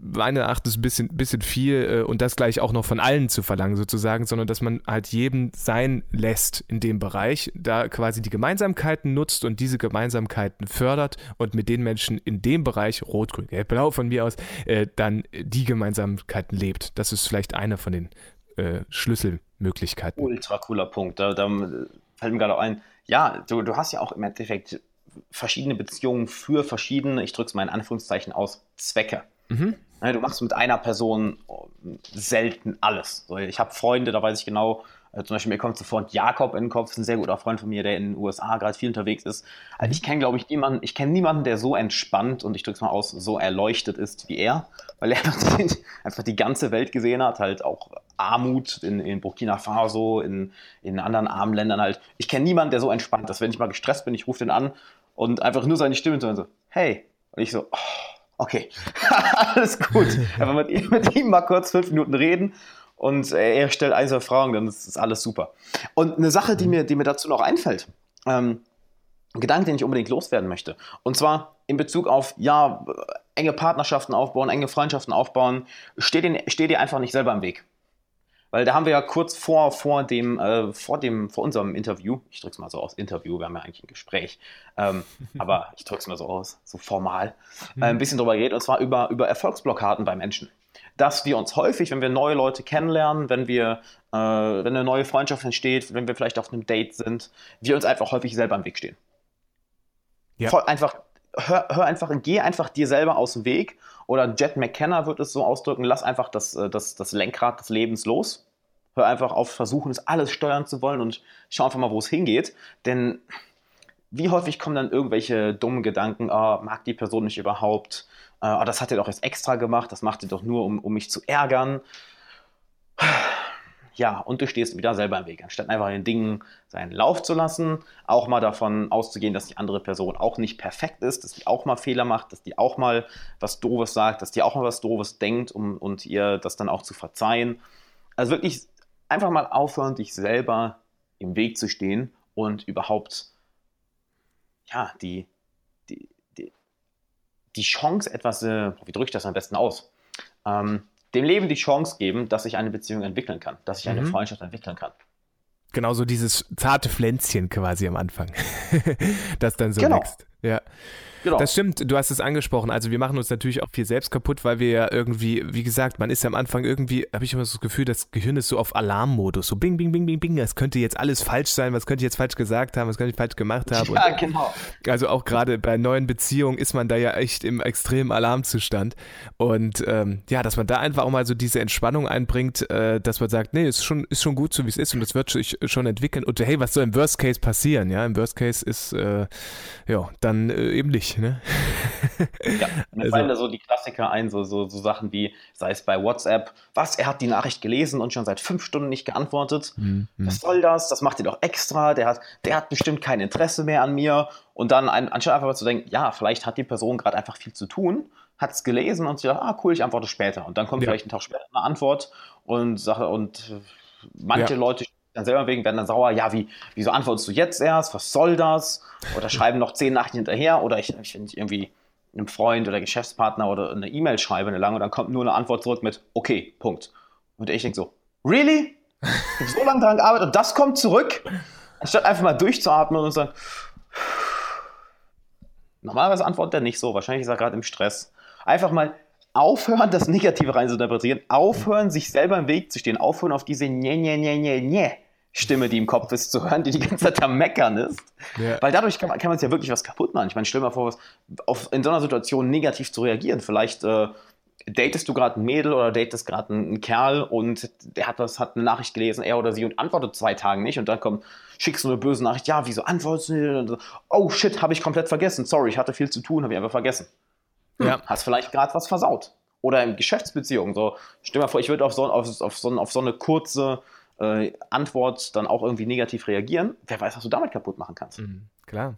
meiner Erachtens ein bisschen, bisschen viel äh, und das gleich auch noch von allen zu verlangen sozusagen, sondern dass man halt jedem sein lässt in dem Bereich, da quasi die Gemeinsamkeiten nutzt und diese Gemeinsamkeiten fördert und mit den Menschen in dem Bereich, rot, grün, gelb, blau von mir aus, äh, dann die Gemeinsamkeiten lebt. Das ist vielleicht einer von den äh, Schlüsselmöglichkeiten. Ultra cooler Punkt. Da, da fällt mir gerade auch ein, ja, du, du hast ja auch im Endeffekt verschiedene Beziehungen für verschiedene, ich drücke es mal in Anführungszeichen aus, Zwecke. Mhm. Du machst mit einer Person selten alles. Ich habe Freunde, da weiß ich genau, äh, zum Beispiel mir kommt sofort Jakob in den Kopf, ein sehr guter Freund von mir, der in den USA gerade viel unterwegs ist. Also ich kenne, glaube ich, niemanden, ich kenne niemanden, der so entspannt und ich drücke es mal aus, so erleuchtet ist wie er, weil er einfach die, einfach die ganze Welt gesehen hat, halt auch Armut in, in Burkina Faso, in, in anderen armen Ländern halt. Ich kenne niemanden, der so entspannt ist. Wenn ich mal gestresst bin, ich rufe den an und einfach nur seine Stimme zu so, hey. Und ich so, oh, okay, alles gut. Einfach mit mit ihm mal kurz fünf Minuten reden und er stellt ein, zwei Fragen, dann ist, ist alles super. Und eine Sache, die mhm. mir, die mir dazu noch einfällt, ähm, ein Gedanke, den ich unbedingt loswerden möchte. Und zwar in Bezug auf, ja, enge Partnerschaften aufbauen, enge Freundschaften aufbauen, steh dir, steh dir einfach nicht selber im Weg. Weil da haben wir ja kurz vor, vor, dem, äh, vor, dem, vor unserem Interview, ich drücke es mal so aus, Interview, wir haben ja eigentlich ein Gespräch, ähm, aber ich drücke es mal so aus, so formal, äh, ein bisschen drüber geredet, und zwar über, über Erfolgsblockaden bei Menschen dass wir uns häufig, wenn wir neue Leute kennenlernen, wenn wir, äh, wenn eine neue Freundschaft entsteht, wenn wir vielleicht auf einem Date sind, wir uns einfach häufig selber im Weg stehen. Ja. Voll einfach, hör, hör, einfach, geh einfach dir selber aus dem Weg. Oder Jet McKenna wird es so ausdrücken, lass einfach das, äh, das, das Lenkrad des Lebens los. Hör einfach auf, versuchen, es alles steuern zu wollen und schau einfach mal, wo es hingeht. Denn wie häufig kommen dann irgendwelche dummen Gedanken, oh, mag die Person nicht überhaupt? Äh, das hat er doch jetzt extra gemacht, das macht er doch nur, um, um mich zu ärgern. Ja, und du stehst wieder selber im Weg, anstatt einfach den Dingen seinen Lauf zu lassen, auch mal davon auszugehen, dass die andere Person auch nicht perfekt ist, dass die auch mal Fehler macht, dass die auch mal was Doofes sagt, dass die auch mal was Doofes denkt um, und ihr das dann auch zu verzeihen. Also wirklich einfach mal aufhören, dich selber im Weg zu stehen und überhaupt, ja, die, die Chance, etwas, äh, wie drücke ich das am besten aus? Ähm, dem Leben die Chance geben, dass sich eine Beziehung entwickeln kann, dass sich eine mhm. Freundschaft entwickeln kann. Genau so dieses zarte Pflänzchen quasi am Anfang, das dann so genau. wächst. Ja. Genau. Das stimmt, du hast es angesprochen. Also wir machen uns natürlich auch viel selbst kaputt, weil wir ja irgendwie, wie gesagt, man ist ja am Anfang irgendwie, habe ich immer so das Gefühl, das Gehirn ist so auf Alarmmodus. So bing, bing, bing, bing, bing. Es könnte jetzt alles falsch sein, was könnte ich jetzt falsch gesagt haben, was könnte ich falsch gemacht haben. Ja, genau. Also auch gerade bei neuen Beziehungen ist man da ja echt im extremen Alarmzustand. Und ähm, ja, dass man da einfach auch mal so diese Entspannung einbringt, äh, dass man sagt, nee, ist schon, ist schon gut so, wie es ist und es wird sich schon entwickeln. Und hey, was soll im Worst Case passieren? Ja, im Worst Case ist, äh, ja, dann äh, eben nicht. Ne? ja, mir also, fallen da so die Klassiker ein, so, so, so Sachen wie, sei es bei WhatsApp, was, er hat die Nachricht gelesen und schon seit fünf Stunden nicht geantwortet. Mhm. Was soll das? Das macht ihr doch extra, der hat, der hat bestimmt kein Interesse mehr an mir. Und dann ein, anstatt einfach mal zu denken, ja, vielleicht hat die Person gerade einfach viel zu tun, hat es gelesen und sich gedacht, ah cool, ich antworte später. Und dann kommt ja. vielleicht einen Tag später eine Antwort und Sache und manche ja. Leute dann selber wegen werden dann sauer, ja, wie, wieso antwortest du jetzt erst? Was soll das? Oder schreiben noch zehn Nachrichten hinterher oder ich, ich, ich irgendwie einem Freund oder Geschäftspartner oder eine E-Mail schreibe, eine lange, und dann kommt nur eine Antwort zurück mit okay, Punkt. Und ich denke so, really? Ich habe so lange daran gearbeitet und das kommt zurück? Anstatt einfach mal durchzuatmen und sagen, normalerweise antwortet er nicht so, wahrscheinlich ist er gerade im Stress. Einfach mal aufhören, das Negative rein zu interpretieren, aufhören, sich selber im Weg zu stehen, aufhören, auf diese Nye, Nye, Nye, Nye, Nye Stimme, die im Kopf ist, zu hören, die die ganze Zeit am Meckern ist. Ja. Weil dadurch kann man, kann man sich ja wirklich was kaputt machen. Ich meine, stell dir mal vor, was auf, in so einer Situation negativ zu reagieren. Vielleicht, äh, datest du gerade ein Mädel oder datest gerade einen Kerl und der hat was, hat eine Nachricht gelesen, er oder sie und antwortet zwei Tage nicht und dann kommt, schickst du eine böse Nachricht, ja, wieso antwortest du nicht? Oh shit, habe ich komplett vergessen, sorry, ich hatte viel zu tun, habe ich einfach vergessen. Hm, ja. Hast vielleicht gerade was versaut. Oder in Geschäftsbeziehungen, so, stell dir mal vor, ich würde auf so, auf, auf, so, auf so eine kurze äh, Antwort dann auch irgendwie negativ reagieren. Wer weiß, was du damit kaputt machen kannst. Mhm, klar.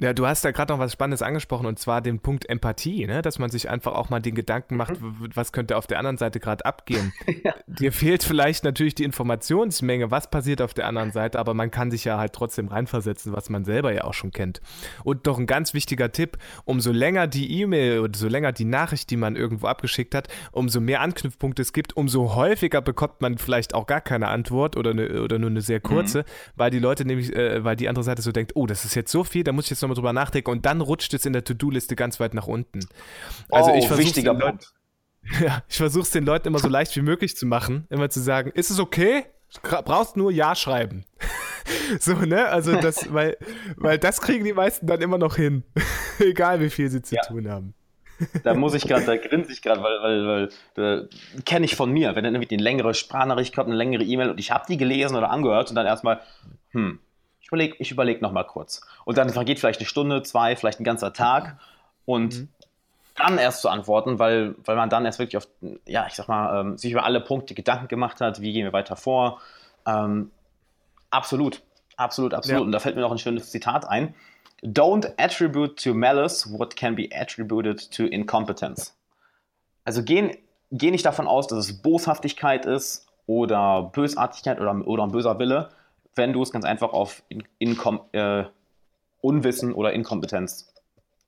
Ja, du hast da gerade noch was Spannendes angesprochen und zwar den Punkt Empathie, ne? dass man sich einfach auch mal den Gedanken macht, mhm. was könnte auf der anderen Seite gerade abgehen. ja. Dir fehlt vielleicht natürlich die Informationsmenge, was passiert auf der anderen Seite, aber man kann sich ja halt trotzdem reinversetzen, was man selber ja auch schon kennt. Und doch ein ganz wichtiger Tipp, umso länger die E-Mail oder so länger die Nachricht, die man irgendwo abgeschickt hat, umso mehr Anknüpfpunkte es gibt, umso häufiger bekommt man vielleicht auch gar keine Antwort oder, eine, oder nur eine sehr kurze, mhm. weil die Leute nämlich, äh, weil die andere Seite so denkt, oh, das ist jetzt so viel, da muss ich jetzt noch nochmal drüber nachdenken und dann rutscht es in der To-Do-Liste ganz weit nach unten. Also oh, ich wichtiger Punkt. Ja, ich versuche es den Leuten immer so leicht wie möglich zu machen, immer zu sagen, ist es okay? Brauchst nur Ja schreiben. so, ne? Also das, weil, weil das kriegen die meisten dann immer noch hin. Egal wie viel sie zu ja. tun haben. da muss ich gerade, da grinse ich gerade, weil, weil, weil da kenne ich von mir, wenn dann irgendwie eine längere Sprachnachricht kommt, eine längere E-Mail und ich habe die gelesen oder angehört und dann erstmal, hm, ich überlege ich überleg noch mal kurz. Und dann vergeht vielleicht eine Stunde, zwei, vielleicht ein ganzer Tag und mhm. dann erst zu antworten, weil, weil man dann erst wirklich auf, ja, ich sag mal, ähm, sich über alle Punkte Gedanken gemacht hat, wie gehen wir weiter vor. Ähm, absolut, absolut, absolut. Ja. Und da fällt mir noch ein schönes Zitat ein. Don't attribute to malice what can be attributed to incompetence. Also geh, geh nicht davon aus, dass es Boshaftigkeit ist oder Bösartigkeit oder, oder ein böser Wille, wenn du es ganz einfach auf in, in, äh, Unwissen oder Inkompetenz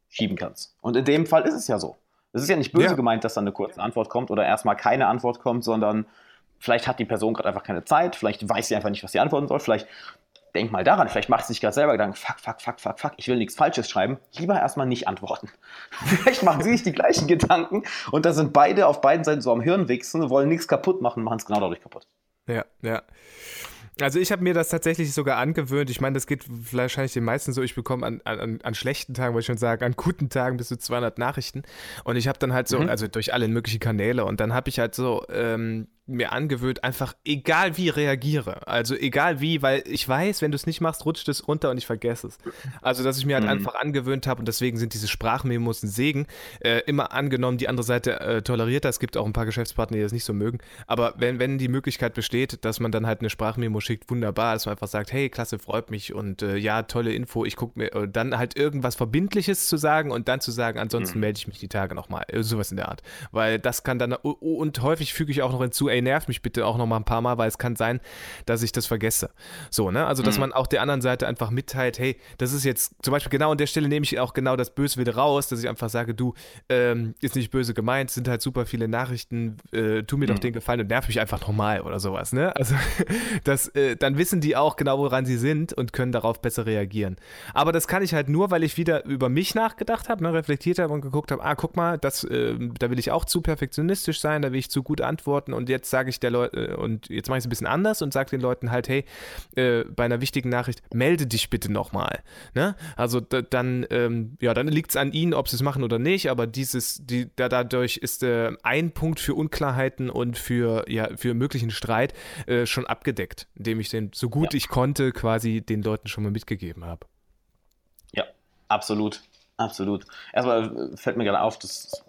schieben kannst. Und in dem Fall ist es ja so. Es ist ja nicht böse ja. gemeint, dass dann eine kurze Antwort kommt oder erstmal keine Antwort kommt, sondern vielleicht hat die Person gerade einfach keine Zeit, vielleicht weiß sie einfach nicht, was sie antworten soll, vielleicht denk mal daran, vielleicht macht sie sich gerade selber Gedanken, fuck, fuck, fuck, fuck, fuck, ich will nichts Falsches schreiben, lieber erstmal nicht antworten. vielleicht machen sie sich die gleichen Gedanken und da sind beide auf beiden Seiten so am Hirn wichsen, wollen nichts kaputt machen, machen es genau dadurch kaputt. Ja, ja. Also ich habe mir das tatsächlich sogar angewöhnt. Ich meine, das geht wahrscheinlich den meisten so. Ich bekomme an, an, an schlechten Tagen, wollte ich schon sagen, an guten Tagen bis zu 200 Nachrichten. Und ich habe dann halt so, mhm. also durch alle möglichen Kanäle. Und dann habe ich halt so ähm, mir angewöhnt, einfach egal wie reagiere. Also egal wie, weil ich weiß, wenn du es nicht machst, rutscht es runter und ich vergesse es. Also, dass ich mir halt mhm. einfach angewöhnt habe und deswegen sind diese Sprachmemos ein Segen. Äh, immer angenommen, die andere Seite äh, toleriert das. Es gibt auch ein paar Geschäftspartner, die das nicht so mögen. Aber wenn, wenn die Möglichkeit besteht, dass man dann halt eine Sprachmemo schickt, wunderbar, dass man einfach sagt, hey, klasse, freut mich und äh, ja, tolle Info, ich gucke mir, dann halt irgendwas Verbindliches zu sagen und dann zu sagen, ansonsten mhm. melde ich mich die Tage nochmal. Äh, sowas in der Art. Weil das kann dann, und häufig füge ich auch noch hinzu, ey, nerv mich bitte auch noch mal ein paar Mal, weil es kann sein, dass ich das vergesse. So, ne? Also, dass mhm. man auch der anderen Seite einfach mitteilt, hey, das ist jetzt zum Beispiel genau an der Stelle nehme ich auch genau das Böse wieder raus, dass ich einfach sage, du, ähm, ist nicht böse gemeint, sind halt super viele Nachrichten, äh, tu mir mhm. doch den Gefallen und nerv mich einfach nochmal oder sowas, ne? Also, das, äh, dann wissen die auch genau, woran sie sind und können darauf besser reagieren. Aber das kann ich halt nur, weil ich wieder über mich nachgedacht habe, ne, reflektiert habe und geguckt habe, ah, guck mal, das, äh, da will ich auch zu perfektionistisch sein, da will ich zu gut antworten und jetzt sage ich der Leute, äh, und jetzt mache ich es ein bisschen anders und sage den Leuten halt, hey, äh, bei einer wichtigen Nachricht, melde dich bitte nochmal. Ne? Also dann, ähm, ja, dann liegt es an ihnen, ob sie es machen oder nicht, aber dieses, die, da, dadurch ist äh, ein Punkt für Unklarheiten und für, ja, für möglichen Streit äh, schon abgedeckt, indem ich den so gut ja. ich konnte quasi den Leuten schon mal mitgegeben habe. Ja, absolut. Absolut. Erstmal fällt mir gerade auf, das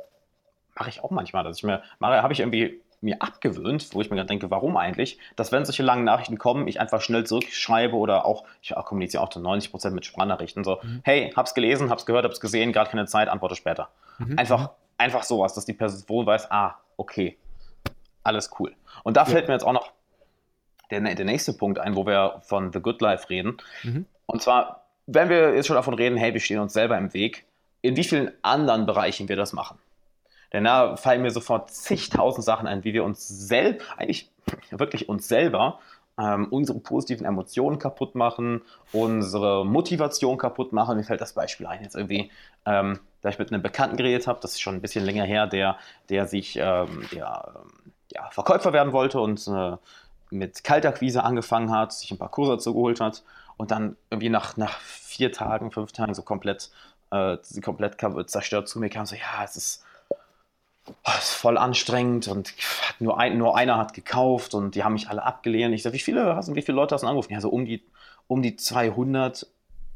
mache ich auch manchmal, dass ich mir mache, habe ich irgendwie mir abgewöhnt, wo ich mir gerade denke, warum eigentlich, dass wenn solche langen Nachrichten kommen, ich einfach schnell zurückschreibe oder auch, ich kommuniziere auch zu 90 Prozent mit Sprachnachrichten, so, mhm. hey, hab's gelesen, hab's gehört, hab's gesehen, gerade keine Zeit, antworte später. Mhm. Einfach, mhm. einfach sowas, dass die Person weiß, ah, okay, alles cool. Und da ja. fällt mir jetzt auch noch der, der nächste Punkt ein, wo wir von The Good Life reden. Mhm. Und zwar, wenn wir jetzt schon davon reden, hey, wir stehen uns selber im Weg, in wie vielen anderen Bereichen wir das machen. Denn da fallen mir sofort zigtausend Sachen ein, wie wir uns selbst, eigentlich wirklich uns selber, ähm, unsere positiven Emotionen kaputt machen, unsere Motivation kaputt machen. Mir fällt das Beispiel ein, jetzt irgendwie, ähm, da ich mit einem Bekannten geredet habe, das ist schon ein bisschen länger her, der, der sich ähm, der, ja, Verkäufer werden wollte und äh, mit Kaltakquise angefangen hat, sich ein paar Kurse dazu geholt hat und dann irgendwie nach, nach vier Tagen, fünf Tagen so komplett, äh, komplett zerstört zu mir kam, so, ja, es ist voll anstrengend und nur, ein, nur einer hat gekauft und die haben mich alle abgelehnt. Ich sage, wie viele, hast, wie viele Leute hast du angerufen? Ja, so um die, um die 200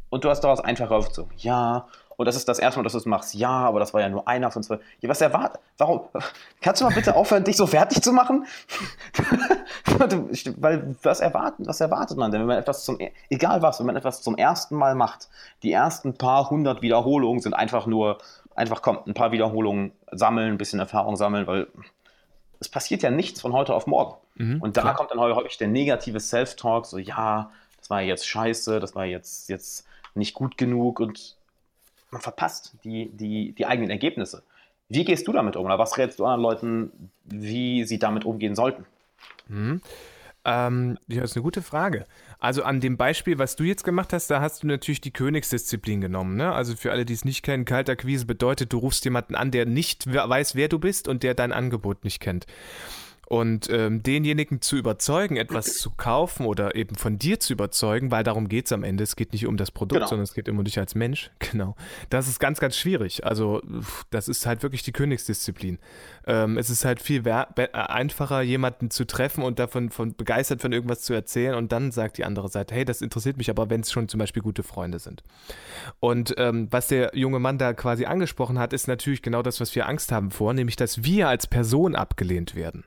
und du hast daraus einfach aufgezogen. Ja, und das ist das erste Mal, dass du es machst. Ja, aber das war ja nur einer von zwei. Ja, was erwartet? Warum? Kannst du mal bitte aufhören, dich so fertig zu machen? Weil was erwartet, was erwartet man denn, wenn man etwas zum, egal was, wenn man etwas zum ersten Mal macht, die ersten paar hundert Wiederholungen sind einfach nur, einfach kommt, ein paar Wiederholungen sammeln, ein bisschen Erfahrung sammeln, weil es passiert ja nichts von heute auf morgen. Mhm, und da klar. kommt dann häufig der negative Self-Talk, so, ja, das war jetzt scheiße, das war jetzt, jetzt nicht gut genug und man verpasst die, die, die eigenen Ergebnisse. Wie gehst du damit um oder was rätst du anderen Leuten, wie sie damit umgehen sollten? Mhm. Ähm, ja, ist eine gute Frage. Also an dem Beispiel, was du jetzt gemacht hast, da hast du natürlich die Königsdisziplin genommen. Ne? Also für alle, die es nicht kennen, Kaltakquise bedeutet, du rufst jemanden an, der nicht weiß, wer du bist und der dein Angebot nicht kennt. Und ähm, denjenigen zu überzeugen, etwas zu kaufen oder eben von dir zu überzeugen, weil darum geht es am Ende. Es geht nicht um das Produkt, genau. sondern es geht immer um dich als Mensch. Genau. Das ist ganz, ganz schwierig. Also, das ist halt wirklich die Königsdisziplin. Ähm, es ist halt viel einfacher, jemanden zu treffen und davon von begeistert von irgendwas zu erzählen und dann sagt die andere Seite, hey, das interessiert mich aber, wenn es schon zum Beispiel gute Freunde sind. Und ähm, was der junge Mann da quasi angesprochen hat, ist natürlich genau das, was wir Angst haben vor, nämlich, dass wir als Person abgelehnt werden.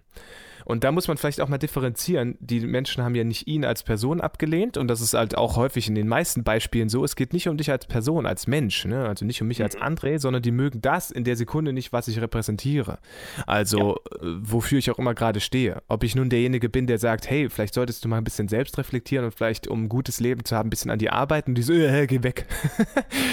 Und da muss man vielleicht auch mal differenzieren. Die Menschen haben ja nicht ihn als Person abgelehnt und das ist halt auch häufig in den meisten Beispielen so. Es geht nicht um dich als Person, als Mensch, ne? also nicht um mich mhm. als André, sondern die mögen das in der Sekunde nicht, was ich repräsentiere. Also ja. Äh, wofür ich auch immer gerade stehe. Ob ich nun derjenige bin, der sagt, hey, vielleicht solltest du mal ein bisschen selbst reflektieren und vielleicht, um ein gutes Leben zu haben, ein bisschen an die arbeiten und die so, äh, geh weg.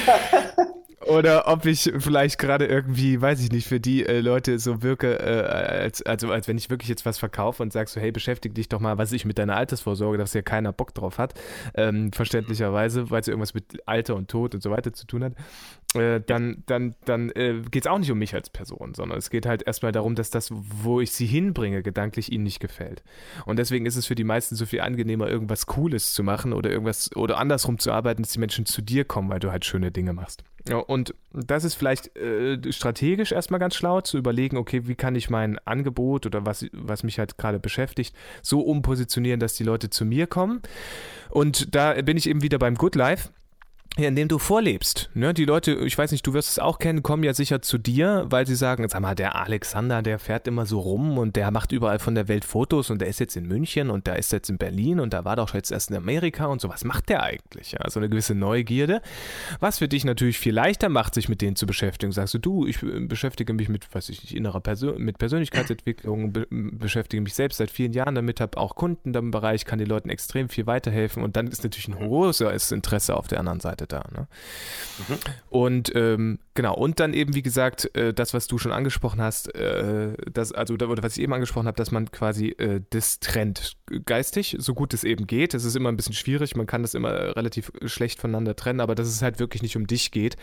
Oder ob ich vielleicht gerade irgendwie, weiß ich nicht, für die äh, Leute so wirke, äh, als, also als wenn ich wirklich jetzt was verkaufe und sag so, hey, beschäftige dich doch mal, was ich mit deiner Altersvorsorge, dass ja keiner Bock drauf hat, ähm, verständlicherweise, weil es ja irgendwas mit Alter und Tod und so weiter zu tun hat, äh, dann, dann, dann äh, geht es auch nicht um mich als Person, sondern es geht halt erstmal darum, dass das, wo ich sie hinbringe, gedanklich ihnen nicht gefällt. Und deswegen ist es für die meisten so viel angenehmer, irgendwas Cooles zu machen oder irgendwas oder andersrum zu arbeiten, dass die Menschen zu dir kommen, weil du halt schöne Dinge machst. Ja, und das ist vielleicht äh, strategisch erstmal ganz schlau, zu überlegen, okay, wie kann ich mein Angebot oder was, was mich halt gerade beschäftigt, so umpositionieren, dass die Leute zu mir kommen. Und da bin ich eben wieder beim Good Life ja, indem du vorlebst. Ne? Die Leute, ich weiß nicht, du wirst es auch kennen, kommen ja sicher zu dir, weil sie sagen, sag mal, der Alexander, der fährt immer so rum und der macht überall von der Welt Fotos und der ist jetzt in München und der ist jetzt in Berlin und da war doch jetzt erst in Amerika und so. Was macht der eigentlich? Ja, so eine gewisse Neugierde, was für dich natürlich viel leichter macht, sich mit denen zu beschäftigen. Sagst du, du, ich beschäftige mich mit, weiß ich nicht, innerer Persön mit Persönlichkeitsentwicklung, be beschäftige mich selbst seit vielen Jahren damit, habe auch Kunden im Bereich, kann den Leuten extrem viel weiterhelfen und dann ist natürlich ein großes Interesse auf der anderen Seite da. Ne? Mhm. Und ähm, genau, und dann eben, wie gesagt, äh, das, was du schon angesprochen hast, äh, das, also oder was ich eben angesprochen habe, dass man quasi äh, das trennt geistig, so gut es eben geht. Es ist immer ein bisschen schwierig, man kann das immer relativ schlecht voneinander trennen, aber dass es halt wirklich nicht um dich geht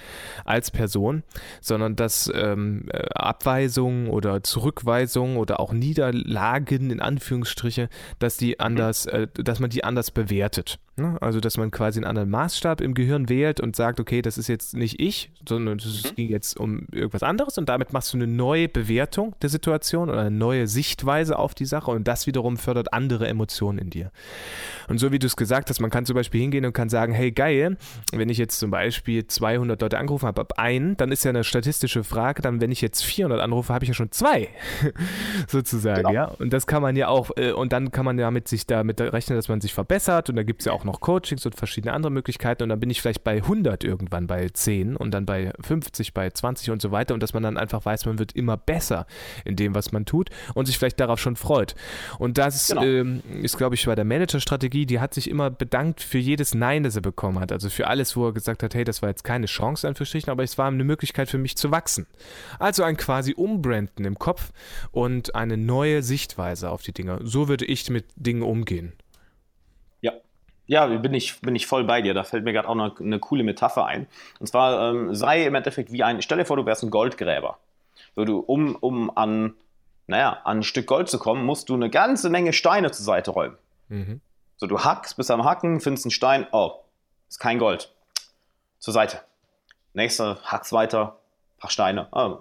als Person, sondern dass ähm, äh, Abweisung oder Zurückweisung oder auch Niederlagen in Anführungsstriche, dass die anders, äh, dass man die anders bewertet. Ne? Also, dass man quasi einen anderen Maßstab im Gehirn wählt und sagt, okay, das ist jetzt nicht ich, sondern es mhm. ging jetzt um irgendwas anderes und damit machst du eine neue Bewertung der Situation oder eine neue Sichtweise auf die Sache und das wiederum fördert andere Emotionen in dir. Und so wie du es gesagt hast, man kann zum Beispiel hingehen und kann sagen, hey, geil, wenn ich jetzt zum Beispiel 200 Leute angerufen habe, ab einen, dann ist ja eine statistische Frage, dann wenn ich jetzt 400 anrufe, habe ich ja schon zwei, sozusagen, genau. ja. Und das kann man ja auch, äh, und dann kann man ja mit sich damit rechnen, dass man sich verbessert und da gibt es ja auch noch Coachings und verschiedene andere Möglichkeiten und dann bin ich vielleicht bei 100 irgendwann, bei 10 und dann bei 50, bei 20 und so weiter und dass man dann einfach weiß, man wird immer besser in dem, was man tut und sich vielleicht darauf schon freut. Und das genau. ähm, ist, glaube ich, bei der Managerstrategie, die hat sich immer bedankt für jedes Nein, das er bekommen hat. Also für alles, wo er gesagt hat, hey, das war jetzt keine Chance, an Verschichten, aber es war eine Möglichkeit für mich zu wachsen. Also ein quasi Umbranden im Kopf und eine neue Sichtweise auf die Dinge. So würde ich mit Dingen umgehen. Ja, bin ich, bin ich voll bei dir. Da fällt mir gerade auch eine, eine, coole Metapher ein. Und zwar ähm, sei im Endeffekt wie ein, stell dir vor, du wärst ein Goldgräber. So, du, um, um an, naja, an ein Stück Gold zu kommen, musst du eine ganze Menge Steine zur Seite räumen. Mhm. So, du hackst, bist am Hacken, findest einen Stein, oh, ist kein Gold. Zur Seite. Nächster, hackst weiter, paar Steine, oh,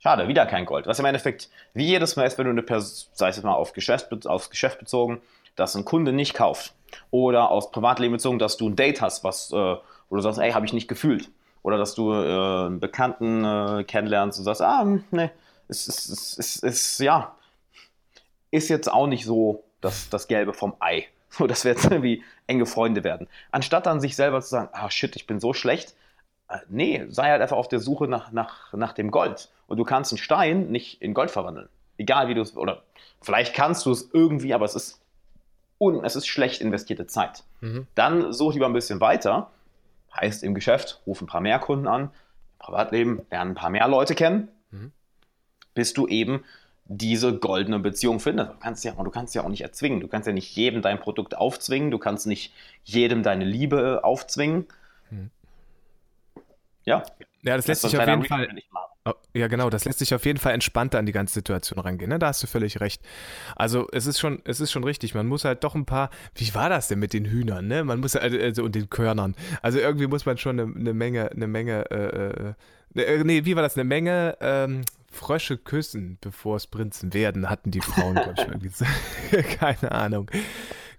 schade, wieder kein Gold. Was im Endeffekt wie jedes Mal ist, wenn du eine Person, sei es mal auf Geschäft, aufs Geschäft bezogen, dass ein Kunde nicht kauft. Oder aus Privatleben bezogen, dass du ein Date hast, was, äh, wo du sagst, ey, habe ich nicht gefühlt. Oder dass du äh, einen Bekannten äh, kennenlernst und sagst, ah, hm, nee, ist, ist, ist, ist, ist, ja, ist jetzt auch nicht so das, das Gelbe vom Ei. So, dass wir jetzt irgendwie enge Freunde werden. Anstatt dann sich selber zu sagen, ah shit, ich bin so schlecht. Äh, nee, sei halt einfach auf der Suche nach, nach, nach dem Gold. Und du kannst einen Stein nicht in Gold verwandeln. Egal wie du es, oder vielleicht kannst du es irgendwie, aber es ist, un, es ist schlecht investierte Zeit. Mhm. Dann such lieber ein bisschen weiter. Heißt im Geschäft, ruf ein paar mehr Kunden an. Im Privatleben lernen ein paar mehr Leute kennen. Mhm. Bis du eben diese goldene Beziehung findet. Du kannst ja, du kannst ja auch nicht erzwingen. Du kannst ja nicht jedem dein Produkt aufzwingen. Du kannst nicht jedem deine Liebe aufzwingen. Hm. Ja. Ja, das, das lässt sich auf jeden Fall. Ja, genau, das lässt sich auf jeden Fall entspannter an die ganze Situation rangehen. Ne? Da hast du völlig recht. Also es ist schon, es ist schon richtig. Man muss halt doch ein paar. Wie war das denn mit den Hühnern? Ne? Man muss also, also und den Körnern. Also irgendwie muss man schon eine, eine Menge, eine Menge. Äh, äh, äh nee, wie war das? Eine Menge. Ähm, Frösche küssen, bevor es Prinzen werden, hatten die Frauen, glaube ich, irgendwie. Keine Ahnung.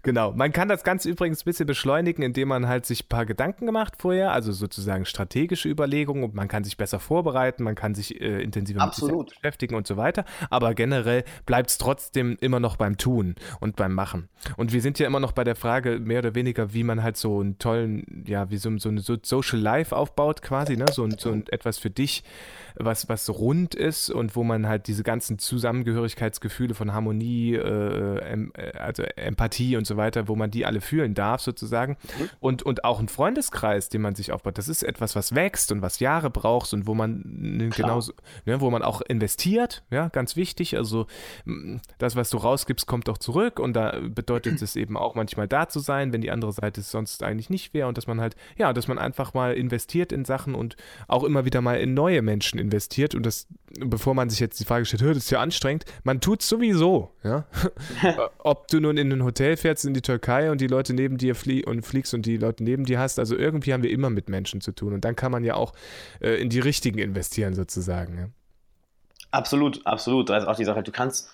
Genau. Man kann das Ganze übrigens ein bisschen beschleunigen, indem man halt sich ein paar Gedanken macht vorher, also sozusagen strategische Überlegungen und man kann sich besser vorbereiten, man kann sich äh, intensiver Absolut. mit sich beschäftigen und so weiter. Aber generell bleibt es trotzdem immer noch beim Tun und beim Machen. Und wir sind ja immer noch bei der Frage, mehr oder weniger, wie man halt so einen tollen, ja, wie so, so eine Social Life aufbaut quasi, ne? So, so ein, etwas für dich was, was rund ist und wo man halt diese ganzen Zusammengehörigkeitsgefühle von Harmonie, äh, em, äh, also Empathie und so weiter, wo man die alle fühlen darf sozusagen. Mhm. Und, und auch ein Freundeskreis, den man sich aufbaut, das ist etwas, was wächst und was Jahre braucht und wo man genauso, ne, wo man auch investiert, ja, ganz wichtig. Also das, was du rausgibst, kommt auch zurück und da bedeutet es eben auch manchmal da zu sein, wenn die andere Seite es sonst eigentlich nicht wäre und dass man halt, ja, dass man einfach mal investiert in Sachen und auch immer wieder mal in neue Menschen investiert und das, bevor man sich jetzt die Frage stellt, das ist ja anstrengend, man tut es sowieso, ja. Ob du nun in ein Hotel fährst in die Türkei und die Leute neben dir flie und fliegst und die Leute neben dir hast, also irgendwie haben wir immer mit Menschen zu tun und dann kann man ja auch äh, in die richtigen investieren sozusagen. Ja. Absolut, absolut. Da ist auch die Sache, du kannst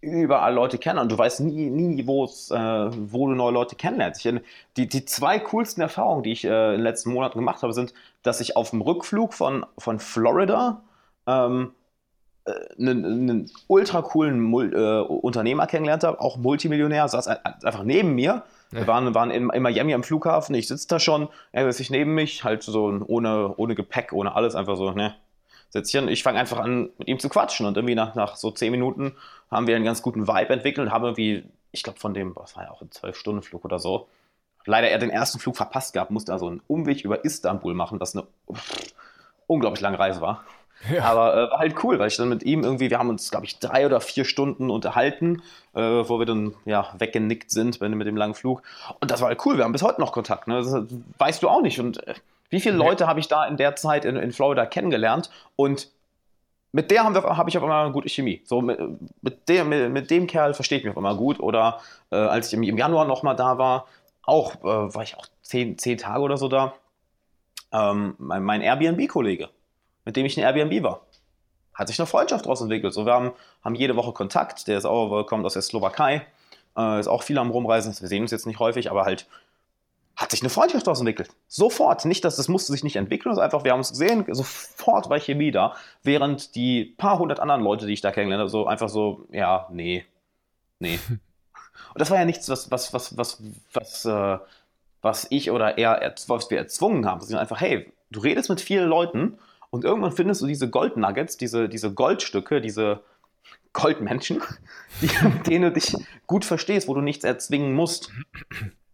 überall Leute kennen und du weißt nie, nie äh, wo du neue Leute kennenlernst. Ich, die, die zwei coolsten Erfahrungen, die ich äh, in den letzten Monaten gemacht habe, sind, dass ich auf dem Rückflug von, von Florida ähm, einen, äh, einen ultra coolen Mul äh, Unternehmer kennengelernt habe, auch Multimillionär, saß einfach neben mir. Wir waren, waren in, in Miami am Flughafen, ich sitze da schon, er sitzt sich neben mich, halt so ohne, ohne Gepäck, ohne alles, einfach so, ne, hier und ich fange einfach an, mit ihm zu quatschen. Und irgendwie nach, nach so zehn Minuten haben wir einen ganz guten Vibe entwickelt und haben irgendwie, ich glaube, von dem, was war ja auch ein Zwölf-Stunden-Flug oder so, leider er den ersten Flug verpasst gehabt, musste also einen Umweg über Istanbul machen, was eine unglaublich lange Reise war. Ja. Aber äh, war halt cool, weil ich dann mit ihm irgendwie, wir haben uns, glaube ich, drei oder vier Stunden unterhalten, äh, wo wir dann ja weggenickt sind mit dem langen Flug. Und das war halt cool, wir haben bis heute noch Kontakt. Ne? Das weißt du auch nicht. Und äh, wie viele Leute habe ich da in der Zeit in, in Florida kennengelernt und mit der habe hab ich auf einmal eine gute Chemie. So mit, mit, dem, mit, mit dem Kerl verstehe ich mich auf einmal gut. Oder äh, als ich im, im Januar nochmal da war, auch äh, war ich auch zehn, zehn Tage oder so da. Ähm, mein, mein Airbnb-Kollege, mit dem ich in Airbnb war, hat sich eine Freundschaft daraus entwickelt. So, wir haben, haben jede Woche Kontakt. Der ist auch, kommt aus der Slowakei, äh, ist auch viel am Rumreisen. Wir sehen uns jetzt nicht häufig, aber halt hat sich eine Freundschaft daraus entwickelt. Sofort. Nicht, dass das musste sich nicht entwickeln, sondern einfach, wir haben uns gesehen, sofort war Chemie da. Während die paar hundert anderen Leute, die ich da kennengelernt habe, so einfach so, ja, nee, nee. Und das war ja nichts, was, was, was, was, was, äh, was ich oder er, was wir erzwungen haben. Sondern einfach, hey, du redest mit vielen Leuten und irgendwann findest du diese Goldnuggets, diese, diese Goldstücke, diese Goldmenschen, die, mit denen du dich gut verstehst, wo du nichts erzwingen musst.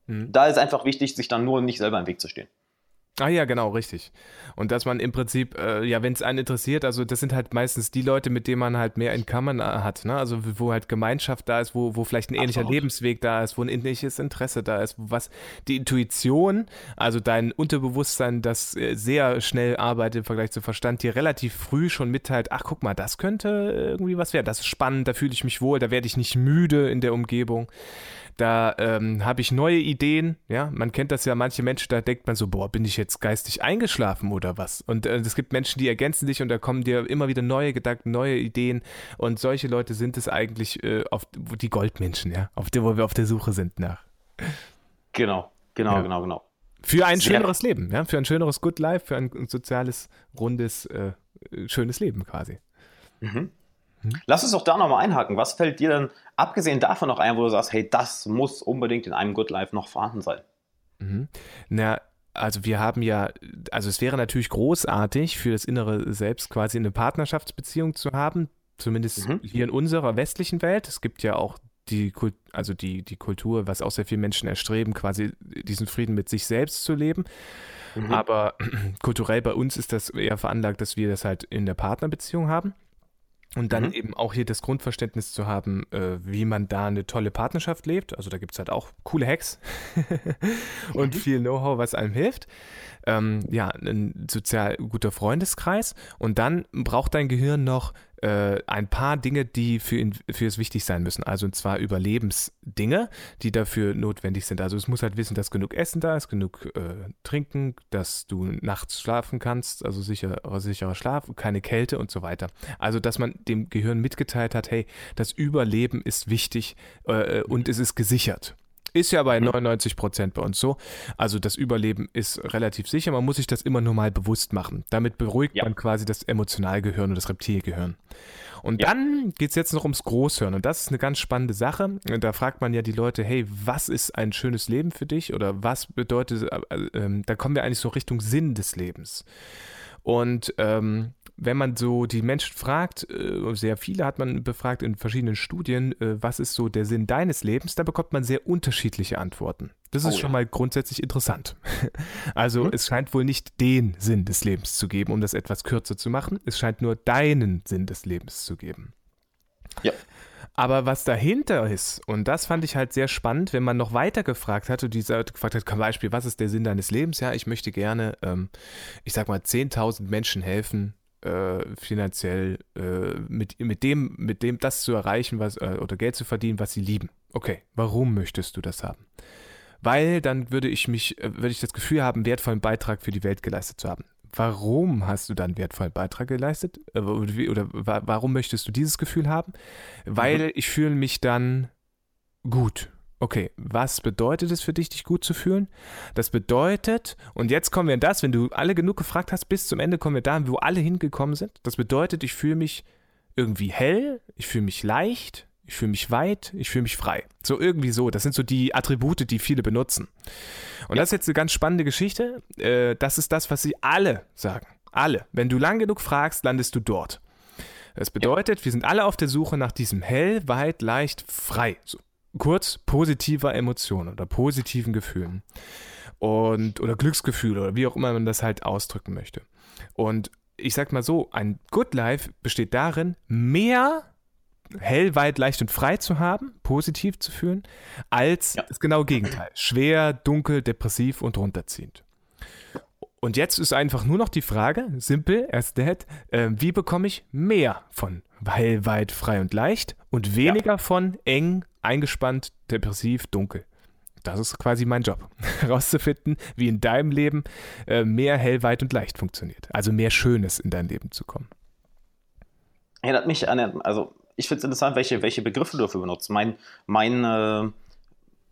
Mhm. Da ist einfach wichtig, sich dann nur nicht selber im Weg zu stehen. Ah ja, genau, richtig. Und dass man im Prinzip, äh, ja, wenn es einen interessiert, also das sind halt meistens die Leute, mit denen man halt mehr in Common äh, hat, ne? Also wo halt Gemeinschaft da ist, wo, wo vielleicht ein ähnlicher Absolut. Lebensweg da ist, wo ein ähnliches Interesse da ist, was die Intuition, also dein Unterbewusstsein, das äh, sehr schnell arbeitet im Vergleich zu Verstand, dir relativ früh schon mitteilt, ach guck mal, das könnte irgendwie was werden, das ist spannend, da fühle ich mich wohl, da werde ich nicht müde in der Umgebung. Da ähm, habe ich neue Ideen. Ja, man kennt das ja, manche Menschen, da denkt man so, boah, bin ich jetzt jetzt geistig eingeschlafen oder was? Und äh, es gibt Menschen, die ergänzen dich und da kommen dir immer wieder neue Gedanken, neue Ideen. Und solche Leute sind es eigentlich äh, auf, die Goldmenschen, ja, auf die, wo wir auf der Suche sind nach. Genau, genau, ja. genau, genau. Für ein Sehr schöneres Leben, ja, für ein schöneres Good Life, für ein soziales, rundes, äh, schönes Leben quasi. Mhm. Mhm. Lass uns doch da nochmal einhaken. Was fällt dir denn abgesehen davon noch ein, wo du sagst, hey, das muss unbedingt in einem Good Life noch vorhanden sein? Mhm. Na, also wir haben ja, also es wäre natürlich großartig für das innere Selbst quasi eine Partnerschaftsbeziehung zu haben, zumindest mhm. hier in unserer westlichen Welt. Es gibt ja auch die, also die, die Kultur, was auch sehr viele Menschen erstreben, quasi diesen Frieden mit sich selbst zu leben. Mhm. Aber kulturell bei uns ist das eher veranlagt, dass wir das halt in der Partnerbeziehung haben. Und dann mhm. eben auch hier das Grundverständnis zu haben, äh, wie man da eine tolle Partnerschaft lebt. Also da gibt es halt auch coole Hacks und mhm. viel Know-how, was einem hilft ähm, ja, ein sozial guter Freundeskreis und dann braucht dein Gehirn noch äh, ein paar Dinge, die für, ihn, für es wichtig sein müssen. Also und zwar Überlebensdinge, die dafür notwendig sind. Also es muss halt wissen, dass genug Essen da ist, genug äh, Trinken, dass du nachts schlafen kannst, also sicherer, sicherer Schlaf, keine Kälte und so weiter. Also dass man dem Gehirn mitgeteilt hat, hey, das Überleben ist wichtig äh, und es ist gesichert. Ist ja bei 99 mhm. Prozent bei uns so. Also das Überleben ist relativ sicher. Man muss sich das immer nur mal bewusst machen. Damit beruhigt ja. man quasi das Emotionalgehirn und das Reptilgehirn. Und ja. dann geht es jetzt noch ums Großhören. Und das ist eine ganz spannende Sache. Da fragt man ja die Leute, hey, was ist ein schönes Leben für dich? Oder was bedeutet, äh, äh, da kommen wir eigentlich so Richtung Sinn des Lebens. Und ähm, wenn man so die Menschen fragt, äh, sehr viele hat man befragt in verschiedenen Studien, äh, was ist so der Sinn deines Lebens, da bekommt man sehr unterschiedliche Antworten. Das ist oh, schon ja. mal grundsätzlich interessant. Also mhm. es scheint wohl nicht den Sinn des Lebens zu geben, um das etwas kürzer zu machen. Es scheint nur deinen Sinn des Lebens zu geben. Ja. Aber was dahinter ist, und das fand ich halt sehr spannend, wenn man noch weiter gefragt hat und dieser gefragt hat, zum Beispiel, was ist der Sinn deines Lebens? Ja, ich möchte gerne, ähm, ich sag mal, 10.000 Menschen helfen, äh, finanziell äh, mit, mit, dem, mit dem das zu erreichen, was, äh, oder Geld zu verdienen, was sie lieben. Okay, warum möchtest du das haben? Weil dann würde ich mich, äh, würde ich das Gefühl haben, wertvollen Beitrag für die Welt geleistet zu haben. Warum hast du dann wertvollen Beitrag geleistet? Äh, oder warum möchtest du dieses Gefühl haben? Weil mhm. ich fühle mich dann gut. Okay, was bedeutet es für dich, dich gut zu fühlen? Das bedeutet, und jetzt kommen wir in das, wenn du alle genug gefragt hast, bis zum Ende kommen wir da, wo alle hingekommen sind. Das bedeutet, ich fühle mich irgendwie hell, ich fühle mich leicht, ich fühle mich weit, ich fühle mich frei. So irgendwie so. Das sind so die Attribute, die viele benutzen. Und ja. das ist jetzt eine ganz spannende Geschichte. Äh, das ist das, was sie alle sagen. Alle. Wenn du lang genug fragst, landest du dort. Das bedeutet, ja. wir sind alle auf der Suche nach diesem hell, weit, leicht, frei. So kurz positiver Emotionen oder positiven Gefühlen und oder Glücksgefühle oder wie auch immer man das halt ausdrücken möchte. Und ich sag mal so, ein Good Life besteht darin, mehr hell, weit, leicht und frei zu haben, positiv zu fühlen, als ja. das genaue Gegenteil. Schwer, dunkel, depressiv und runterziehend. Und jetzt ist einfach nur noch die Frage, simpel, as that, äh, wie bekomme ich mehr von hell, weit, frei und leicht und weniger ja. von eng, eingespannt, depressiv, dunkel. Das ist quasi mein Job, herauszufinden, wie in deinem Leben äh, mehr hell, weit und leicht funktioniert. Also mehr Schönes in dein Leben zu kommen. Erinnert mich an, also ich finde es interessant, welche, welche Begriffe du dafür benutzt. Mein, mein, äh,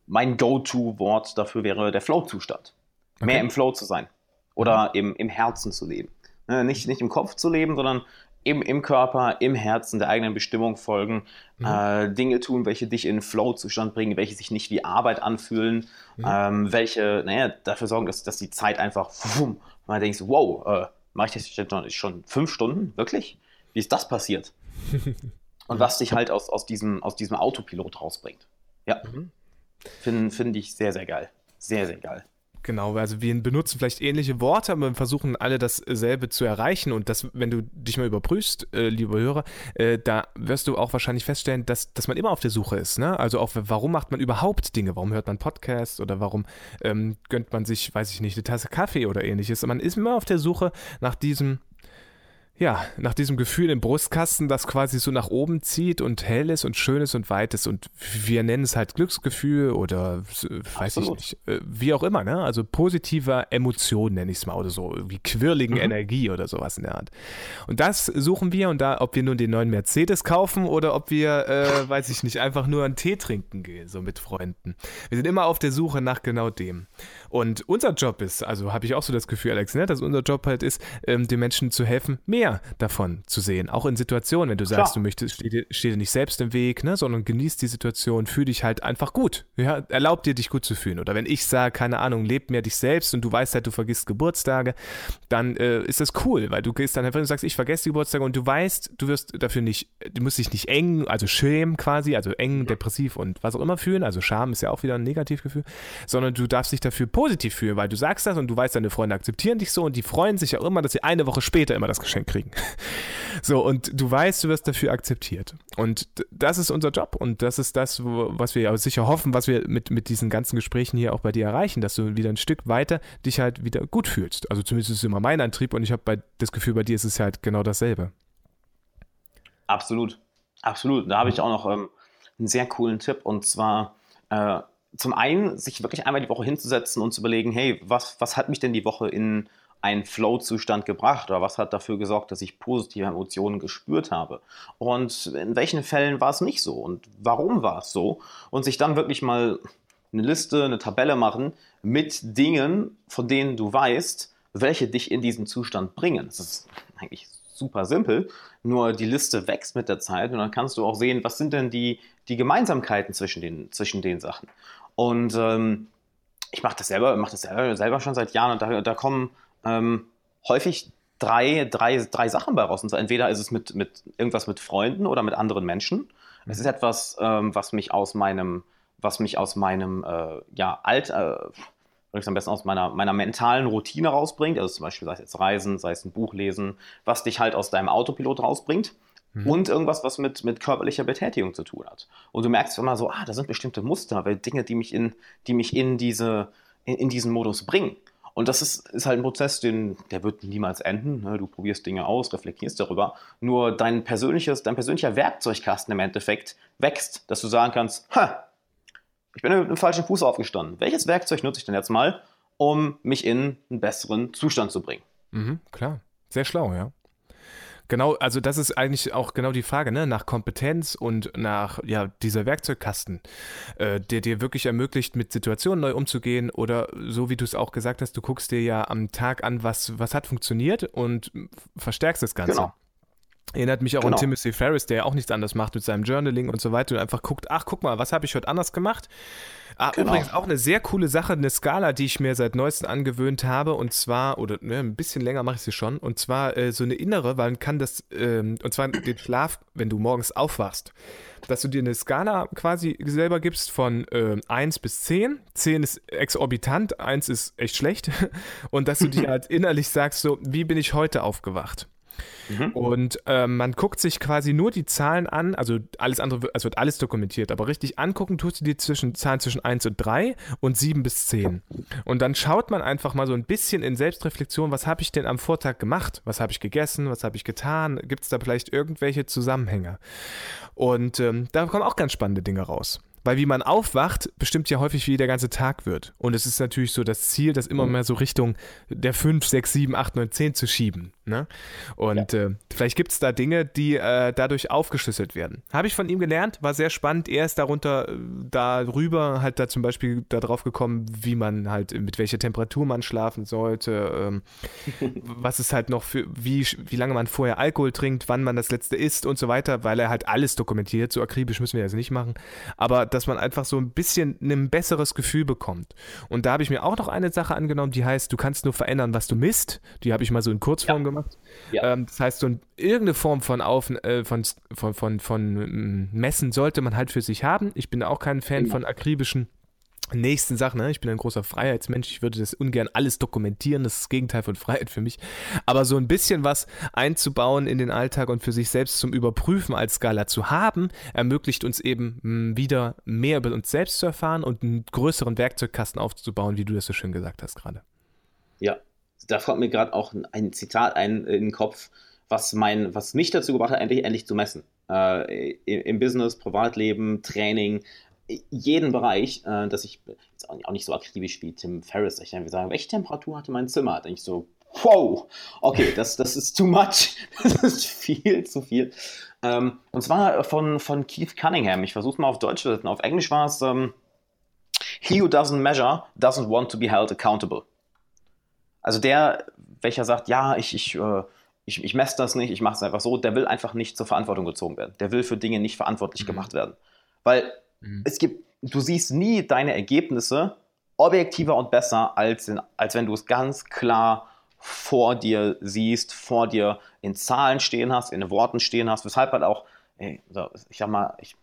mein Go-To-Wort dafür wäre der Flow-Zustand. Okay. Mehr im Flow zu sein oder mhm. im, im Herzen zu leben. Ne, nicht, nicht im Kopf zu leben, sondern im, im Körper, im Herzen der eigenen Bestimmung folgen, mhm. äh, Dinge tun, welche dich in Flow-Zustand bringen, welche sich nicht wie Arbeit anfühlen, mhm. ähm, welche naja, dafür sorgen, dass, dass die Zeit einfach, wumm, man denkt, wow, äh, mache ich das schon fünf Stunden? Wirklich? Wie ist das passiert? Und was dich halt aus, aus, diesem, aus diesem Autopilot rausbringt. Ja. Mhm. Finde find ich sehr, sehr geil. Sehr, sehr geil. Genau, also wir benutzen vielleicht ähnliche Worte, aber wir versuchen alle dasselbe zu erreichen. Und das, wenn du dich mal überprüfst, äh, liebe Hörer, äh, da wirst du auch wahrscheinlich feststellen, dass, dass man immer auf der Suche ist. Ne? Also auch, warum macht man überhaupt Dinge? Warum hört man Podcasts oder warum ähm, gönnt man sich, weiß ich nicht, eine Tasse Kaffee oder ähnliches? Man ist immer auf der Suche nach diesem ja, nach diesem Gefühl im Brustkasten, das quasi so nach oben zieht und hell ist und schön ist und weit ist. Und wir nennen es halt Glücksgefühl oder weiß Absolut. ich nicht, äh, wie auch immer, ne? Also positiver Emotion nenne ich es mal oder so, wie quirligen mhm. Energie oder sowas in der Art. Und das suchen wir und da, ob wir nun den neuen Mercedes kaufen oder ob wir, äh, weiß ich nicht, einfach nur einen Tee trinken gehen, so mit Freunden. Wir sind immer auf der Suche nach genau dem. Und unser Job ist, also habe ich auch so das Gefühl, Alex, ne, dass unser Job halt ist, ähm, den Menschen zu helfen, mehr davon zu sehen. Auch in Situationen, wenn du sagst, Klar. du möchtest, steh dir, steh dir nicht selbst im Weg, ne, sondern genießt die Situation, fühl dich halt einfach gut. Ja, erlaub dir, dich gut zu fühlen. Oder wenn ich sage, keine Ahnung, leb mehr dich selbst und du weißt halt, du vergisst Geburtstage, dann äh, ist das cool, weil du gehst dann einfach und sagst, ich vergesse die Geburtstage und du weißt, du wirst dafür nicht, du musst dich nicht eng, also schämen quasi, also eng, depressiv und was auch immer fühlen. Also Scham ist ja auch wieder ein Negativgefühl, sondern du darfst dich dafür positiv positiv fühlen, weil du sagst das und du weißt, deine Freunde akzeptieren dich so und die freuen sich auch immer, dass sie eine Woche später immer das Geschenk kriegen. So, und du weißt, du wirst dafür akzeptiert. Und das ist unser Job und das ist das, was wir sicher hoffen, was wir mit, mit diesen ganzen Gesprächen hier auch bei dir erreichen, dass du wieder ein Stück weiter dich halt wieder gut fühlst. Also zumindest ist es immer mein Antrieb und ich habe das Gefühl, bei dir ist es halt genau dasselbe. Absolut, absolut. Da habe ich auch noch ähm, einen sehr coolen Tipp und zwar äh, zum einen sich wirklich einmal die Woche hinzusetzen und zu überlegen, hey, was, was hat mich denn die Woche in einen Flow-Zustand gebracht oder was hat dafür gesorgt, dass ich positive Emotionen gespürt habe? Und in welchen Fällen war es nicht so und warum war es so? Und sich dann wirklich mal eine Liste, eine Tabelle machen mit Dingen, von denen du weißt, welche dich in diesen Zustand bringen. Das ist eigentlich super simpel, nur die Liste wächst mit der Zeit und dann kannst du auch sehen, was sind denn die, die Gemeinsamkeiten zwischen den, zwischen den Sachen. Und ähm, ich mache das selber, mache das selber, selber, schon seit Jahren und da, da kommen ähm, häufig drei, drei, drei Sachen bei raus. Und so, entweder ist es mit, mit irgendwas mit Freunden oder mit anderen Menschen. Es ist etwas, ähm, was mich aus meinem, was mich aus meinem äh, ja, Alt, äh, ich am besten aus meiner, meiner mentalen Routine rausbringt. Also zum Beispiel sei es jetzt Reisen, sei es ein Buch lesen, was dich halt aus deinem Autopilot rausbringt mhm. und irgendwas, was mit, mit körperlicher Betätigung zu tun hat. Und du merkst immer so, ah, da sind bestimmte Muster, weil Dinge, die mich in, die mich in, diese, in, in diesen Modus bringen. Und das ist, ist halt ein Prozess, den, der wird niemals enden. Ne? Du probierst Dinge aus, reflektierst darüber. Nur dein persönliches, dein persönlicher Werkzeugkasten im Endeffekt wächst, dass du sagen kannst, ha, ich bin mit dem falschen Fuß aufgestanden. Welches Werkzeug nutze ich denn jetzt mal, um mich in einen besseren Zustand zu bringen? Mhm, klar. Sehr schlau, ja. Genau, also das ist eigentlich auch genau die Frage, ne? Nach Kompetenz und nach ja, dieser Werkzeugkasten, äh, der dir wirklich ermöglicht, mit Situationen neu umzugehen oder so wie du es auch gesagt hast, du guckst dir ja am Tag an, was, was hat funktioniert und verstärkst das Ganze. Genau. Erinnert mich auch genau. an Timothy Ferris, der ja auch nichts anderes macht mit seinem Journaling und so weiter und einfach guckt, ach, guck mal, was habe ich heute anders gemacht? Ah, genau. Übrigens auch eine sehr coole Sache, eine Skala, die ich mir seit neuestem angewöhnt habe und zwar, oder ne, ein bisschen länger mache ich sie schon, und zwar äh, so eine innere, weil man kann das, ähm, und zwar den Schlaf, wenn du morgens aufwachst, dass du dir eine Skala quasi selber gibst von äh, 1 bis 10. 10 ist exorbitant, 1 ist echt schlecht und dass du dir halt innerlich sagst, so, wie bin ich heute aufgewacht? Mhm. Und äh, man guckt sich quasi nur die Zahlen an, also alles andere, es wird alles dokumentiert, aber richtig angucken tust du die zwischen, Zahlen zwischen 1 und 3 und 7 bis 10. Und dann schaut man einfach mal so ein bisschen in Selbstreflexion, was habe ich denn am Vortag gemacht? Was habe ich gegessen? Was habe ich getan? Gibt es da vielleicht irgendwelche Zusammenhänge? Und ähm, da kommen auch ganz spannende Dinge raus. Weil wie man aufwacht, bestimmt ja häufig, wie der ganze Tag wird. Und es ist natürlich so das Ziel, das immer mhm. mehr so Richtung der 5, 6, 7, 8, 9, 10 zu schieben. Ne? Und ja. äh, vielleicht gibt es da Dinge, die äh, dadurch aufgeschlüsselt werden. Habe ich von ihm gelernt, war sehr spannend. Er ist darunter, äh, darüber halt da zum Beispiel darauf gekommen, wie man halt, mit welcher Temperatur man schlafen sollte, ähm, was es halt noch für, wie, wie lange man vorher Alkohol trinkt, wann man das letzte isst und so weiter, weil er halt alles dokumentiert. So akribisch müssen wir das nicht machen. Aber dass man einfach so ein bisschen ein besseres Gefühl bekommt. Und da habe ich mir auch noch eine Sache angenommen, die heißt, du kannst nur verändern, was du misst. Die habe ich mal so in Kurzform ja. gemacht. Ja. Ähm, das heißt, so ein, irgendeine Form von, Auf, äh, von, von, von, von, mm, Messen sollte man halt für sich haben. Ich bin auch kein Fan ja. von akribischen nächsten Sachen. Ne? Ich bin ein großer Freiheitsmensch. Ich würde das ungern alles dokumentieren. Das ist das Gegenteil von Freiheit für mich. Aber so ein bisschen was einzubauen in den Alltag und für sich selbst zum Überprüfen als Skala zu haben, ermöglicht uns eben hm, wieder mehr über uns selbst zu erfahren und einen größeren Werkzeugkasten aufzubauen, wie du das so schön gesagt hast gerade. Ja, da kommt mir gerade auch ein Zitat ein in den Kopf. was, mein, was mich dazu gebracht hat, endlich, endlich zu messen. Äh, im, Business, Privatleben, Training, jeden Bereich, äh, dass ich jetzt auch nicht so akribisch wie Tim Ferriss, ich dann sagen, welche Temperatur hatte mein Zimmer? Denke ich so, wow, okay, das, das ist too much, das ist viel zu viel. Ähm, und zwar von, von Keith Cunningham, ich versuche es mal auf Deutsch zu setzen, auf Englisch war es, ähm, He who doesn't measure doesn't want to be held accountable. Also der, welcher sagt, ja, ich, ich, äh, ich, ich messe das nicht, ich mache es einfach so, der will einfach nicht zur Verantwortung gezogen werden. Der will für Dinge nicht verantwortlich mhm. gemacht werden. Weil mhm. es gibt, du siehst nie deine Ergebnisse objektiver und besser, als, in, als wenn du es ganz klar vor dir siehst, vor dir in Zahlen stehen hast, in Worten stehen hast, weshalb halt auch, ich sag mal, ich,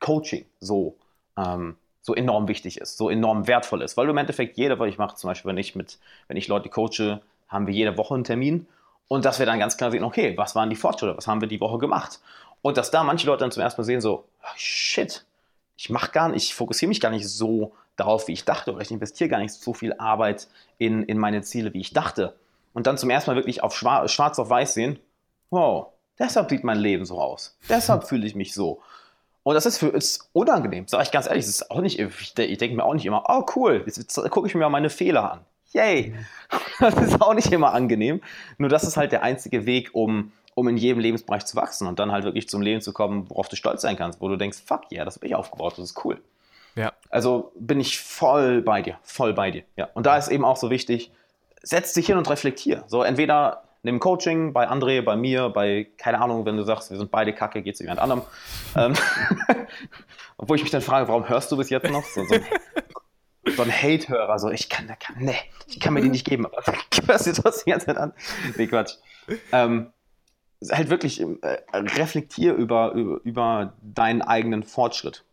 Coaching so ähm, so enorm wichtig ist, so enorm wertvoll ist. Weil du im Endeffekt jede Woche, ich mache zum Beispiel, wenn ich mit, wenn ich Leute coache, haben wir jede Woche einen Termin und dass wir dann ganz klar sehen, okay, was waren die Fortschritte, was haben wir die Woche gemacht? Und dass da manche Leute dann zum ersten Mal sehen, so, shit, ich mache gar nicht, ich fokussiere mich gar nicht so darauf, wie ich dachte, oder ich investiere gar nicht so viel Arbeit in, in meine Ziele, wie ich dachte. Und dann zum ersten Mal wirklich auf schwarz, schwarz auf weiß sehen, wow, deshalb sieht mein Leben so aus. Deshalb fühle ich mich so. Und das ist für ist unangenehm, sage ich ganz ehrlich. Das ist auch nicht, ich, ich denke mir auch nicht immer, oh cool, jetzt, jetzt gucke ich mir mal meine Fehler an. Yay! Das ist auch nicht immer angenehm. Nur das ist halt der einzige Weg, um, um in jedem Lebensbereich zu wachsen und dann halt wirklich zum Leben zu kommen, worauf du stolz sein kannst, wo du denkst, fuck yeah, das habe ich aufgebaut, das ist cool. Ja. Also bin ich voll bei dir, voll bei dir. Ja. Und da ist eben auch so wichtig, setz dich hin und reflektier. So entweder nimm Coaching bei André, bei mir, bei, keine Ahnung, wenn du sagst, wir sind beide kacke, geht es jemand anderem. ähm, obwohl ich mich dann frage, warum hörst du bis jetzt noch? So, so, so ein Hate-Hörer, so, ich kann, kann, nee, ich kann mir die nicht geben, aber hörst du das jetzt nicht an? Nee, Quatsch. Ähm, halt wirklich äh, reflektier über, über, über deinen eigenen Fortschritt.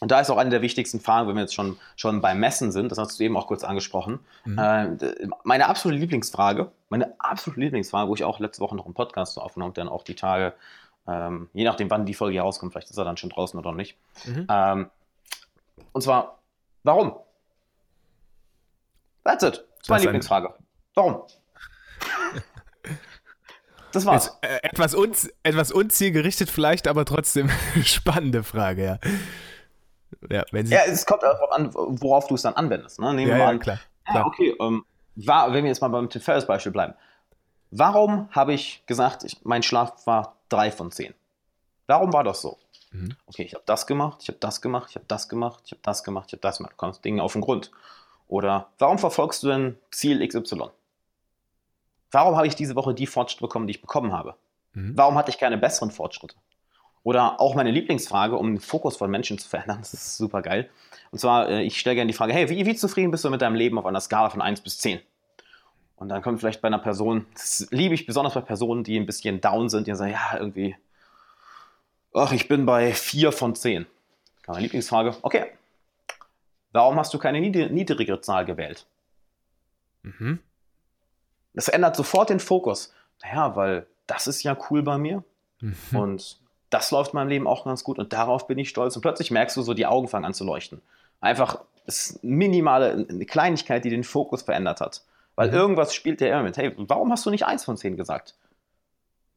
Und da ist auch eine der wichtigsten Fragen, wenn wir jetzt schon, schon beim Messen sind, das hast du eben auch kurz angesprochen. Mhm. Äh, meine absolute Lieblingsfrage, meine absolute Lieblingsfrage, wo ich auch letzte Woche noch einen Podcast aufgenommen habe, dann auch die Tage, ähm, je nachdem, wann die Folge hier rauskommt, vielleicht ist er dann schon draußen oder nicht. Mhm. Ähm, und zwar, warum? That's it. Das ist meine Lieblingsfrage. Warum? Das war's. Jetzt, äh, etwas, un etwas unzielgerichtet vielleicht, aber trotzdem spannende Frage, ja. Ja, ja, es kommt darauf an, worauf du es dann anwendest. Ne? Nehmen wir ja, mal an, klar. klar. Ja, okay, ähm, war, wenn wir jetzt mal beim Tim Ferriss Beispiel bleiben. Warum habe ich gesagt, ich, mein Schlaf war 3 von 10? Warum war das so? Mhm. Okay, ich habe das gemacht, ich habe das gemacht, ich habe das gemacht, ich habe das gemacht, ich habe das gemacht. Du kommst Dinge auf den Grund. Oder warum verfolgst du denn Ziel XY? Warum habe ich diese Woche die Fortschritte bekommen, die ich bekommen habe? Mhm. Warum hatte ich keine besseren Fortschritte? Oder auch meine Lieblingsfrage, um den Fokus von Menschen zu verändern, das ist super geil. Und zwar, äh, ich stelle gerne die Frage, hey, wie, wie zufrieden bist du mit deinem Leben auf einer Skala von 1 bis 10? Und dann kommt vielleicht bei einer Person, das liebe ich besonders bei Personen, die ein bisschen down sind, die sagen, ja, irgendwie, ach, ich bin bei 4 von 10. Meine Lieblingsfrage, okay, warum hast du keine niedrigere Zahl gewählt? Mhm. Das ändert sofort den Fokus. Naja, weil das ist ja cool bei mir. Mhm. Und das läuft in meinem Leben auch ganz gut und darauf bin ich stolz. Und plötzlich merkst du so, die Augen fangen an zu leuchten. Einfach ist minimale, eine Kleinigkeit, die den Fokus verändert hat. Weil mhm. irgendwas spielt der immer mit. Hey, warum hast du nicht eins von zehn gesagt?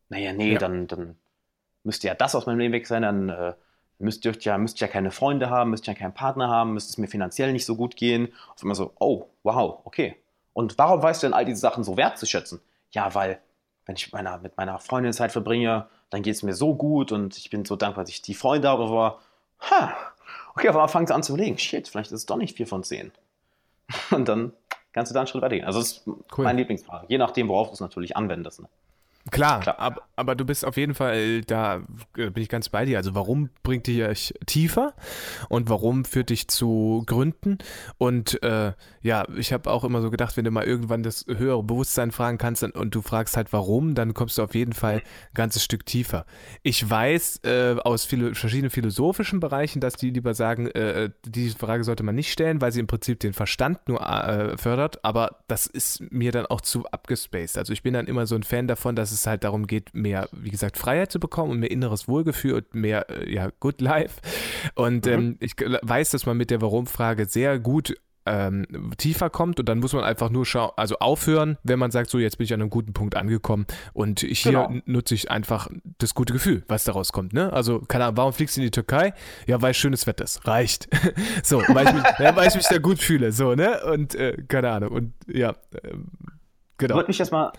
Naja, nee, ja. dann, dann müsste ja das aus meinem Leben weg sein, dann äh, müsst ihr ja, müsst ja keine Freunde haben, müsst ja keinen Partner haben, müsste es mir finanziell nicht so gut gehen. Auf einmal so, oh, wow, okay. Und warum weißt du denn all diese Sachen so wertzuschätzen? Ja, weil, wenn ich mit meiner, mit meiner Freundin Zeit verbringe, dann geht es mir so gut und ich bin so dankbar, dass ich die Freunde habe, aber ha, okay, auf einmal fangen sie an zu überlegen, shit, vielleicht ist es doch nicht 4 von 10. Und dann kannst du da einen Schritt weitergehen. Also das ist cool. mein Lieblingsfrage, je nachdem, worauf du es natürlich anwendest. Ne? Klar, Klar. Aber, aber, du bist auf jeden Fall, da bin ich ganz bei dir. Also warum bringt dich tiefer und warum führt dich zu Gründen? Und äh, ja, ich habe auch immer so gedacht, wenn du mal irgendwann das höhere Bewusstsein fragen kannst und, und, du fragst halt warum, dann kommst du auf jeden Fall ein ganzes Stück tiefer. Ich weiß äh, aus viele, verschiedenen philosophischen Bereichen, dass die lieber sagen, äh, diese Frage sollte man nicht stellen, weil sie im Prinzip den Verstand nur äh, fördert, aber das ist mir dann auch zu abgespaced. Also ich bin dann immer so ein Fan davon, dass es es halt darum geht, mehr, wie gesagt, Freiheit zu bekommen und mehr inneres Wohlgefühl und mehr, äh, ja, Good Life. Und mhm. ähm, ich weiß, dass man mit der Warum-Frage sehr gut ähm, tiefer kommt und dann muss man einfach nur schauen, also aufhören, wenn man sagt, so jetzt bin ich an einem guten Punkt angekommen und hier genau. nutze ich einfach das gute Gefühl, was daraus kommt. Ne? Also, keine Ahnung, warum fliegst du in die Türkei? Ja, weil schönes Wetter ist. Reicht. so, weil ich, mich, ja, weil ich mich da gut fühle. So, ne? Und äh, keine Ahnung. Und ja, äh, Genau. Ich würde mich jetzt mal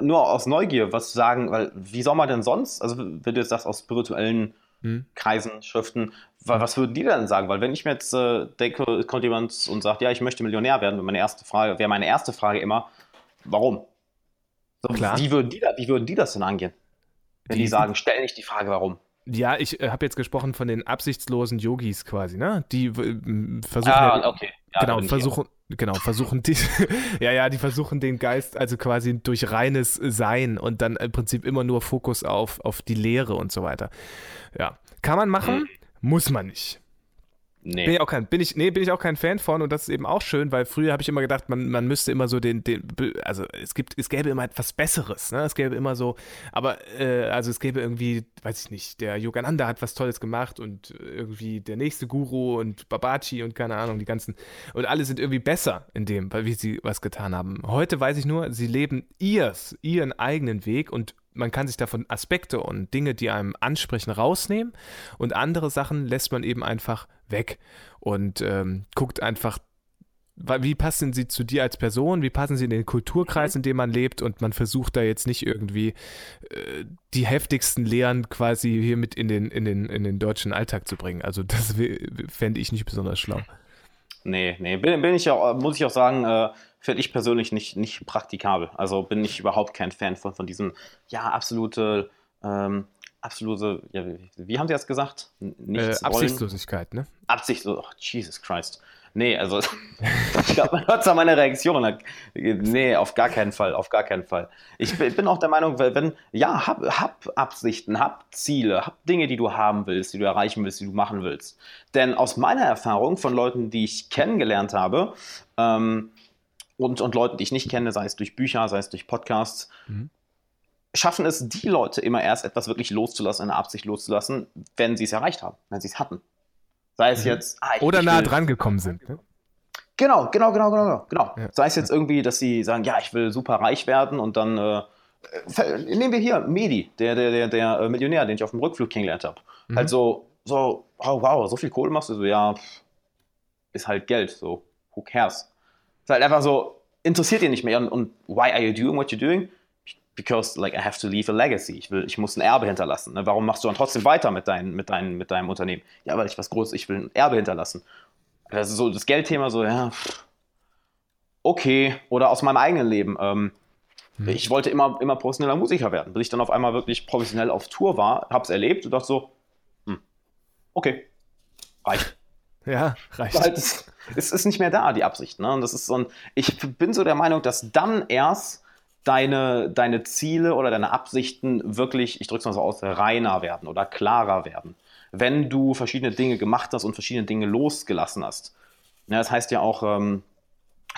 nur aus Neugier was sagen, weil wie soll man denn sonst, also wenn du jetzt sagst aus spirituellen hm. Kreisen, Schriften, was würden die denn sagen? Weil wenn ich mir jetzt äh, denke, kommt jemand und sagt, ja, ich möchte Millionär werden, meine erste Frage, wäre meine erste Frage immer, warum? So, Klar. Wie, würden die da, wie würden die das denn angehen? Wenn die, die sagen, stell nicht die Frage, warum. Ja, ich äh, habe jetzt gesprochen von den absichtslosen Yogis quasi, ne? Die äh, versuchen. Ah, ja, okay. Ja, genau, versuchen, genau, versuchen die, ja, ja, die versuchen den Geist also quasi durch reines Sein und dann im Prinzip immer nur Fokus auf, auf die Lehre und so weiter. Ja. Kann man machen, mhm. muss man nicht. Nee. Bin ich auch kein, bin ich, nee, bin ich auch kein Fan von und das ist eben auch schön, weil früher habe ich immer gedacht, man, man müsste immer so den, den, also es gibt, es gäbe immer etwas Besseres, ne? Es gäbe immer so, aber äh, also es gäbe irgendwie, weiß ich nicht, der Yogananda hat was Tolles gemacht und irgendwie der nächste Guru und Babaji und keine Ahnung, die ganzen und alle sind irgendwie besser in dem, wie sie was getan haben. Heute weiß ich nur, sie leben ihrs, ihren eigenen Weg und man kann sich davon Aspekte und Dinge, die einem ansprechen, rausnehmen und andere Sachen lässt man eben einfach weg und ähm, guckt einfach, wie passen sie zu dir als Person, wie passen sie in den Kulturkreis, in dem man lebt und man versucht da jetzt nicht irgendwie äh, die heftigsten Lehren quasi hier mit in den, in, den, in den deutschen Alltag zu bringen. Also das fände ich nicht besonders schlau. Nee, nee, bin, bin ich auch, muss ich auch sagen, äh, finde ich persönlich nicht, nicht praktikabel. Also bin ich überhaupt kein Fan von, von diesem, ja, absolute, ähm, absolute, ja, wie, wie, haben Sie das gesagt? Nichts äh, Absichtslosigkeit, ne? Absichtslosigkeit, oh, Jesus Christ. Nee, also ich glaube, man hört es an meiner Reaktion. Nee, auf gar keinen Fall, auf gar keinen Fall. Ich bin auch der Meinung, wenn, ja, hab, hab Absichten, hab Ziele, hab Dinge, die du haben willst, die du erreichen willst, die du machen willst. Denn aus meiner Erfahrung von Leuten, die ich kennengelernt habe, ähm, und, und Leuten, die ich nicht kenne, sei es durch Bücher, sei es durch Podcasts, mhm. schaffen es die Leute immer erst etwas wirklich loszulassen, eine Absicht loszulassen, wenn sie es erreicht haben, wenn sie es hatten. Sei es mhm. jetzt. Ah, Oder nah dran gekommen sind. Ne? Genau, genau, genau, genau, genau. Ja. Sei es jetzt irgendwie, dass sie sagen, ja, ich will super reich werden und dann äh, nehmen wir hier Medi, der, der, der, der äh, Millionär, den ich auf dem Rückflug kennengelernt habe. Mhm. Halt so, so, oh, wow, so viel Kohle machst du, so, ja, ist halt Geld, so, who cares? Ist halt einfach so, interessiert ihr nicht mehr. Und, und why are you doing what you're doing? Because like I have to leave a legacy. Ich, will, ich muss ein Erbe hinterlassen. Ne? Warum machst du dann trotzdem weiter mit, dein, mit, dein, mit deinem Unternehmen? Ja, weil ich was Großes, ich will ein Erbe hinterlassen. Das ist so das Geldthema, so, ja, okay. Oder aus meinem eigenen Leben. Ähm, hm. Ich wollte immer, immer professioneller Musiker werden. Bis ich dann auf einmal wirklich professionell auf Tour war, hab's erlebt und dachte so, hm, okay, reicht. Ja, reicht. Halt, es, es ist nicht mehr da, die Absicht. Ne? Und das ist so ein, ich bin so der Meinung, dass dann erst deine, deine Ziele oder deine Absichten wirklich, ich drücke es mal so aus, reiner werden oder klarer werden. Wenn du verschiedene Dinge gemacht hast und verschiedene Dinge losgelassen hast. Ja, das heißt ja auch, ähm,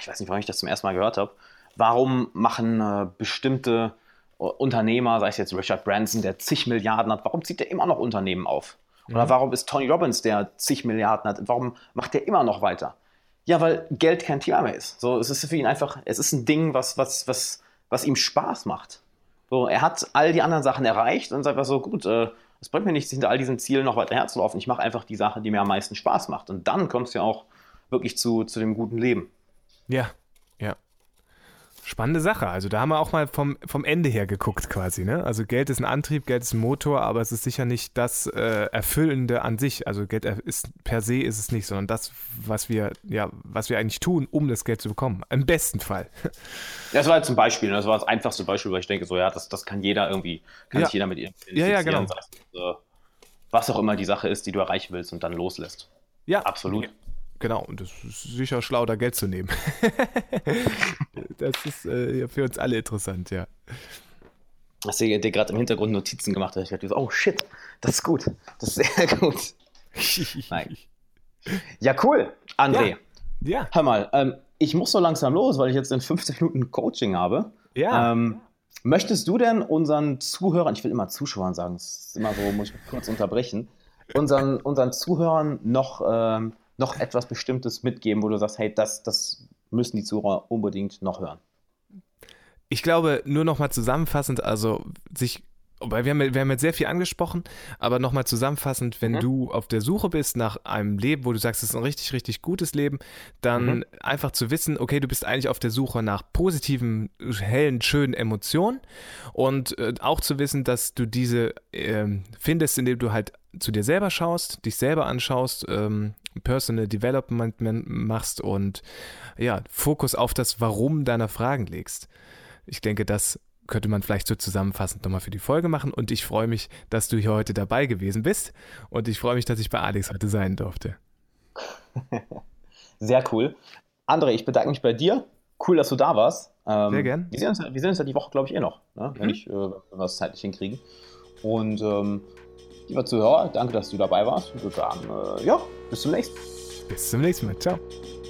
ich weiß nicht, warum ich das zum ersten Mal gehört habe, warum machen äh, bestimmte Unternehmer, sei es jetzt Richard Branson, der zig Milliarden hat, warum zieht der immer noch Unternehmen auf? Oder mhm. warum ist Tony Robbins, der zig Milliarden hat, warum macht der immer noch weiter? Ja, weil Geld kein Thema mehr ist. So, es ist für ihn einfach, es ist ein Ding, was, was, was, was ihm Spaß macht. So, er hat all die anderen Sachen erreicht und sagt einfach so, gut, äh, es bringt mir nichts, hinter all diesen Zielen noch weiter herzulaufen. Ich mache einfach die Sache, die mir am meisten Spaß macht. Und dann kommst du ja auch wirklich zu, zu dem guten Leben. Ja, ja. Spannende Sache. Also da haben wir auch mal vom, vom Ende her geguckt quasi. Ne? Also Geld ist ein Antrieb, Geld ist ein Motor, aber es ist sicher nicht das äh, Erfüllende an sich. Also Geld ist per se ist es nicht, sondern das, was wir, ja, was wir eigentlich tun, um das Geld zu bekommen. Im besten Fall. Das war jetzt ein Beispiel. Ne? Das war das einfachste Beispiel, weil ich denke, so ja, das, das kann jeder irgendwie, kann ja. sich jeder mit ihr Ja, ja, genau. was auch immer die Sache ist, die du erreichen willst und dann loslässt. Ja, absolut. Genau, und das ist sicher schlau, da Geld zu nehmen. das ist äh, für uns alle interessant, ja. Hast du dir gerade im Hintergrund Notizen gemacht? Ich dachte, oh shit, das ist gut. Das ist sehr gut. Nein. Ja, cool. André. Ja. ja. Hör mal, ähm, ich muss so langsam los, weil ich jetzt in 50 Minuten Coaching habe. Ja. Ähm, möchtest du denn unseren Zuhörern, ich will immer Zuschauern sagen, das ist immer so, muss ich kurz unterbrechen, unseren, unseren Zuhörern noch ähm, noch etwas Bestimmtes mitgeben, wo du sagst, hey, das, das müssen die Zuhörer unbedingt noch hören? Ich glaube, nur nochmal zusammenfassend, also sich wir haben, wir haben jetzt sehr viel angesprochen, aber nochmal zusammenfassend, wenn mhm. du auf der Suche bist nach einem Leben, wo du sagst, es ist ein richtig, richtig gutes Leben, dann mhm. einfach zu wissen, okay, du bist eigentlich auf der Suche nach positiven, hellen, schönen Emotionen und äh, auch zu wissen, dass du diese äh, findest, indem du halt zu dir selber schaust, dich selber anschaust, ähm, Personal Development machst und ja, Fokus auf das Warum deiner Fragen legst. Ich denke, das könnte man vielleicht so zusammenfassend nochmal für die Folge machen. Und ich freue mich, dass du hier heute dabei gewesen bist. Und ich freue mich, dass ich bei Alex heute sein durfte. Sehr cool. André, ich bedanke mich bei dir. Cool, dass du da warst. Ähm, Sehr gern. Wir sehen, uns, wir sehen uns ja die Woche, glaube ich, eh noch, ne? wenn, mhm. ich, äh, wenn wir es zeitlich hinkriegen. Und ähm, lieber Zuhörer, danke, dass du dabei warst. Ich würde sagen, äh, ja, bis zum nächsten Mal. Bis zum nächsten Mal. Ciao.